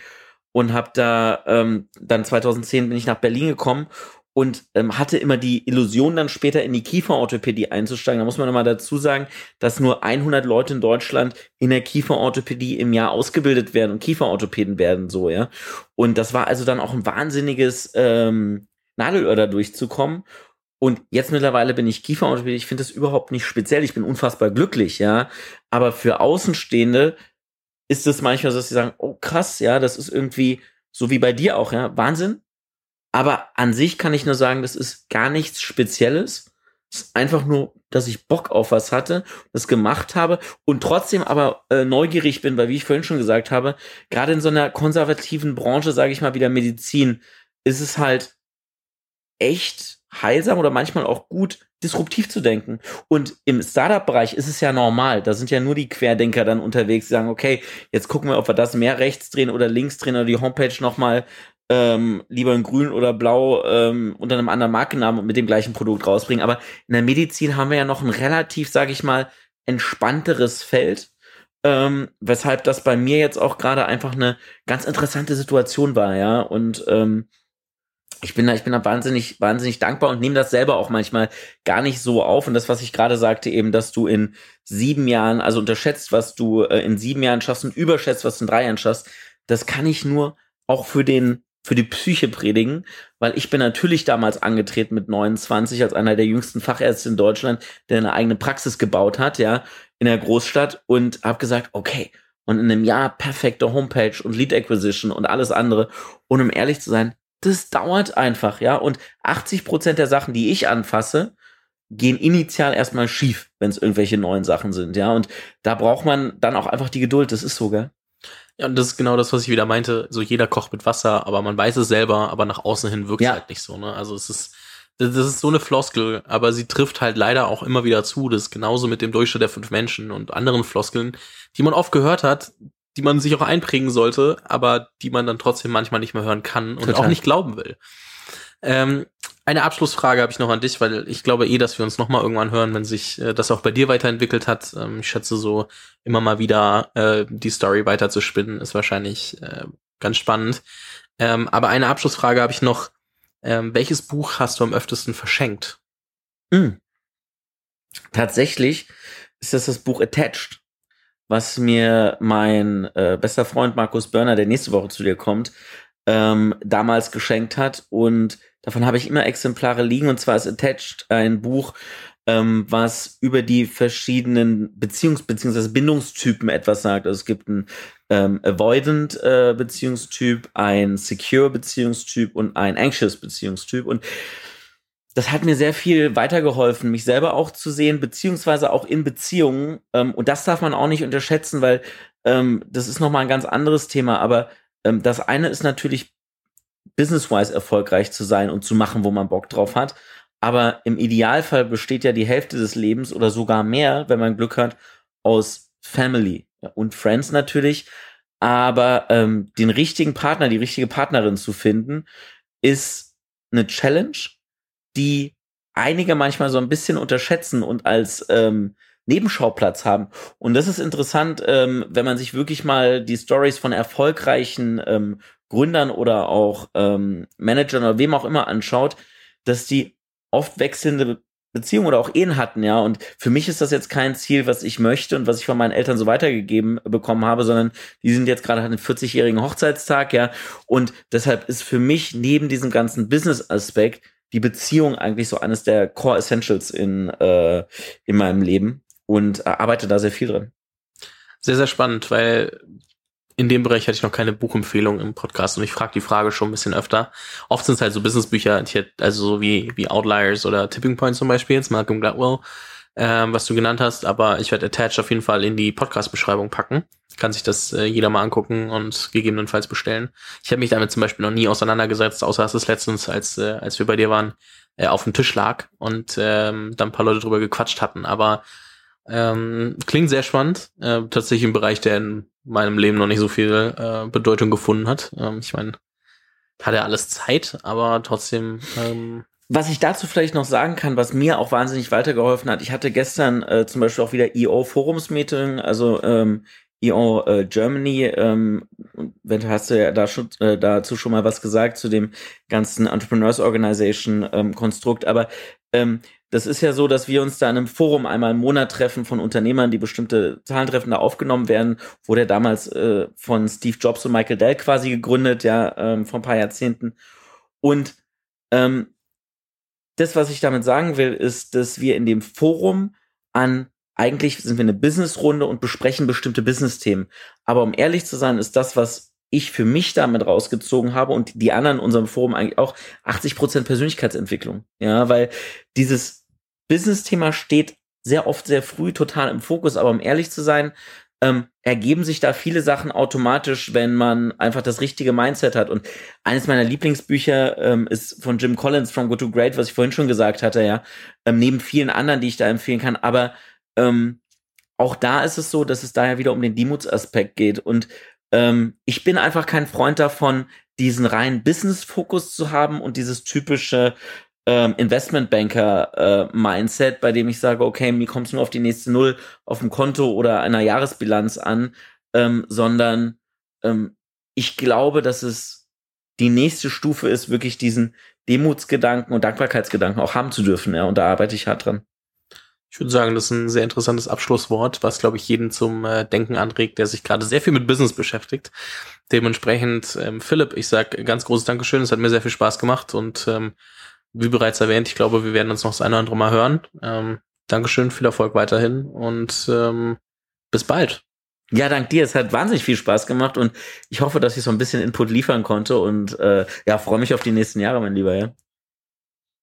und habe da ähm, dann 2010 bin ich nach Berlin gekommen und ähm, hatte immer die Illusion, dann später in die Kieferorthopädie einzusteigen. Da muss man nochmal dazu sagen, dass nur 100 Leute in Deutschland in der Kieferorthopädie im Jahr ausgebildet werden und Kieferorthopäden werden so, ja. Und das war also dann auch ein wahnsinniges ähm, Nadelöhr da durchzukommen. Und jetzt mittlerweile bin ich Kieferorthopäde. Ich finde das überhaupt nicht speziell. Ich bin unfassbar glücklich, ja. Aber für Außenstehende ist es manchmal so, dass sie sagen, oh krass, ja, das ist irgendwie so wie bei dir auch, ja, Wahnsinn. Aber an sich kann ich nur sagen, das ist gar nichts Spezielles. Es ist einfach nur, dass ich Bock auf was hatte, das gemacht habe und trotzdem aber äh, neugierig bin, weil wie ich vorhin schon gesagt habe, gerade in so einer konservativen Branche, sage ich mal wieder Medizin, ist es halt echt heilsam oder manchmal auch gut, disruptiv zu denken. Und im Startup-Bereich ist es ja normal. Da sind ja nur die Querdenker dann unterwegs, die sagen, okay, jetzt gucken wir, ob wir das mehr rechts drehen oder links drehen oder die Homepage nochmal ähm, lieber in grün oder blau ähm, unter einem anderen Markennamen und mit dem gleichen Produkt rausbringen. Aber in der Medizin haben wir ja noch ein relativ, sage ich mal, entspannteres Feld. Ähm, weshalb das bei mir jetzt auch gerade einfach eine ganz interessante Situation war, ja. Und ähm, ich bin da, ich bin da wahnsinnig, wahnsinnig dankbar und nehme das selber auch manchmal gar nicht so auf. Und das, was ich gerade sagte, eben, dass du in sieben Jahren, also unterschätzt, was du äh, in sieben Jahren schaffst und überschätzt, was du in drei Jahren schaffst, das kann ich nur auch für den, für die Psyche predigen, weil ich bin natürlich damals angetreten mit 29 als einer der jüngsten Fachärzte in Deutschland, der eine eigene Praxis gebaut hat, ja, in der Großstadt und habe gesagt, okay, und in einem Jahr perfekte Homepage und Lead Acquisition und alles andere. Und um ehrlich zu sein, das dauert einfach, ja. Und 80 Prozent der Sachen, die ich anfasse, gehen initial erstmal schief, wenn es irgendwelche neuen Sachen sind, ja. Und da braucht man dann auch einfach die Geduld. Das ist so, gell? Ja, und das ist genau das, was ich wieder meinte. So jeder kocht mit Wasser, aber man weiß es selber, aber nach außen hin wirkt es Ja. halt nicht so, ne? Also es ist, das ist so eine Floskel, aber sie trifft halt leider auch immer wieder zu. Das ist genauso mit dem Durchschnitt der fünf Menschen und anderen Floskeln, die man oft gehört hat, die man sich auch einprägen sollte, aber die man dann trotzdem manchmal nicht mehr hören kann und Total. auch nicht glauben will. Ähm, eine Abschlussfrage habe ich noch an dich, weil ich glaube eh, dass wir uns noch mal irgendwann hören, wenn sich äh, das auch bei dir weiterentwickelt hat. Ähm, ich schätze so immer mal wieder äh, die Story weiter zu spinnen, ist wahrscheinlich äh, ganz spannend. Ähm, aber eine Abschlussfrage habe ich noch. Ähm, welches Buch hast du am öftesten verschenkt? Mm. Tatsächlich ist das das Buch Attached, was mir mein äh, bester Freund Markus Börner, der nächste Woche zu dir kommt, ähm, damals geschenkt hat. Und davon habe ich immer Exemplare liegen. Und zwar ist Attached ein Buch, ähm, was über die verschiedenen Beziehungs- bzw. Bindungstypen etwas sagt. Also es gibt einen ähm, Avoidant äh, Beziehungstyp, ein Secure Beziehungstyp und ein Anxious Beziehungstyp. Und das hat mir sehr viel weitergeholfen, mich selber auch zu sehen, beziehungsweise auch in Beziehungen. Ähm, und das darf man auch nicht unterschätzen, weil ähm, das ist nochmal ein ganz anderes Thema. Aber ähm, das eine ist natürlich, business-wise erfolgreich zu sein und zu machen, wo man Bock drauf hat. Aber im Idealfall besteht ja die Hälfte des Lebens oder sogar mehr, wenn man Glück hat, aus Family und Friends natürlich. Aber ähm, den richtigen Partner, die richtige Partnerin zu finden, ist eine Challenge, die einige manchmal so ein bisschen unterschätzen und als ähm, Nebenschauplatz haben. Und das ist interessant, ähm, wenn man sich wirklich mal die Stories von erfolgreichen ähm, Gründern oder auch ähm, Managern oder wem auch immer anschaut, dass die oft wechselnde Beziehungen oder auch Ehen hatten, ja. Und für mich ist das jetzt kein Ziel, was ich möchte und was ich von meinen Eltern so weitergegeben bekommen habe, sondern die sind jetzt gerade einen 40-jährigen Hochzeitstag, ja. Und deshalb ist für mich neben diesem ganzen Business-Aspekt die Beziehung eigentlich so eines der Core Essentials in, äh, in meinem Leben und äh, arbeite da sehr viel drin. Sehr, sehr spannend, weil in dem Bereich hatte ich noch keine Buchempfehlung im Podcast und ich frage die Frage schon ein bisschen öfter. Oft sind es halt so Businessbücher, also so wie, wie Outliers oder Tipping Point zum Beispiel, jetzt Malcolm Gladwell, ähm, was du genannt hast, aber ich werde Attached auf jeden Fall in die Podcast-Beschreibung packen. Kann sich das äh, jeder mal angucken und gegebenenfalls bestellen. Ich habe mich damit zum Beispiel noch nie auseinandergesetzt, außer dass es letztens, als, äh, als wir bei dir waren, äh, auf dem Tisch lag und ähm, dann ein paar Leute drüber gequatscht hatten. Aber ähm, klingt sehr spannend. Äh, tatsächlich im Bereich, der meinem Leben noch nicht so viel äh, Bedeutung gefunden hat. Ähm, ich meine, hat er alles Zeit, aber trotzdem. Ähm, was ich dazu vielleicht noch sagen kann, was mir auch wahnsinnig weitergeholfen hat, ich hatte gestern äh, zum Beispiel auch wieder EO Forums-Meeting, also ähm, EO äh, Germany, ähm, wenn hast du ja da schon, äh, dazu schon mal was gesagt zu dem ganzen Entrepreneurs Organization ähm, Konstrukt, aber ähm, das ist ja so, dass wir uns da in einem Forum einmal im Monat treffen von Unternehmern, die bestimmte Zahlentreffen da aufgenommen werden, wurde ja damals äh, von Steve Jobs und Michael Dell quasi gegründet, ja, ähm, vor ein paar Jahrzehnten. Und ähm, das, was ich damit sagen will, ist, dass wir in dem Forum an eigentlich sind wir eine Businessrunde und besprechen bestimmte Business-Themen. Aber um ehrlich zu sein, ist das, was ich für mich damit rausgezogen habe und die anderen in unserem Forum eigentlich auch 80 Prozent Persönlichkeitsentwicklung. Ja, weil dieses Business-Thema steht sehr oft sehr früh total im Fokus, aber um ehrlich zu sein, ähm, ergeben sich da viele Sachen automatisch, wenn man einfach das richtige Mindset hat. Und eines meiner Lieblingsbücher ähm, ist von Jim Collins, From Good to Great, was ich vorhin schon gesagt hatte, ja, ähm, neben vielen anderen, die ich da empfehlen kann. Aber ähm, auch da ist es so, dass es daher wieder um den Demutsaspekt geht. Und ähm, ich bin einfach kein Freund davon, diesen reinen Business-Fokus zu haben und dieses typische, ähm, Investmentbanker-Mindset, äh, bei dem ich sage, okay, mir kommt es nur auf die nächste Null auf dem Konto oder einer Jahresbilanz an, ähm, sondern ähm, ich glaube, dass es die nächste Stufe ist, wirklich diesen Demutsgedanken und Dankbarkeitsgedanken auch haben zu dürfen. Ja, und da arbeite ich hart dran. Ich würde sagen, das ist ein sehr interessantes Abschlusswort, was, glaube ich, jeden zum äh, Denken anregt, der sich gerade sehr viel mit Business beschäftigt. Dementsprechend, ähm, Philipp, ich sage ganz großes Dankeschön. Es hat mir sehr viel Spaß gemacht und ähm, wie bereits erwähnt, ich glaube, wir werden uns noch das eine oder andere Mal hören. Ähm, Dankeschön, viel Erfolg weiterhin und ähm, bis bald. Ja, dank dir. Es hat wahnsinnig viel Spaß gemacht und ich hoffe, dass ich so ein bisschen Input liefern konnte und äh, ja, freue mich auf die nächsten Jahre, mein Lieber. Ja.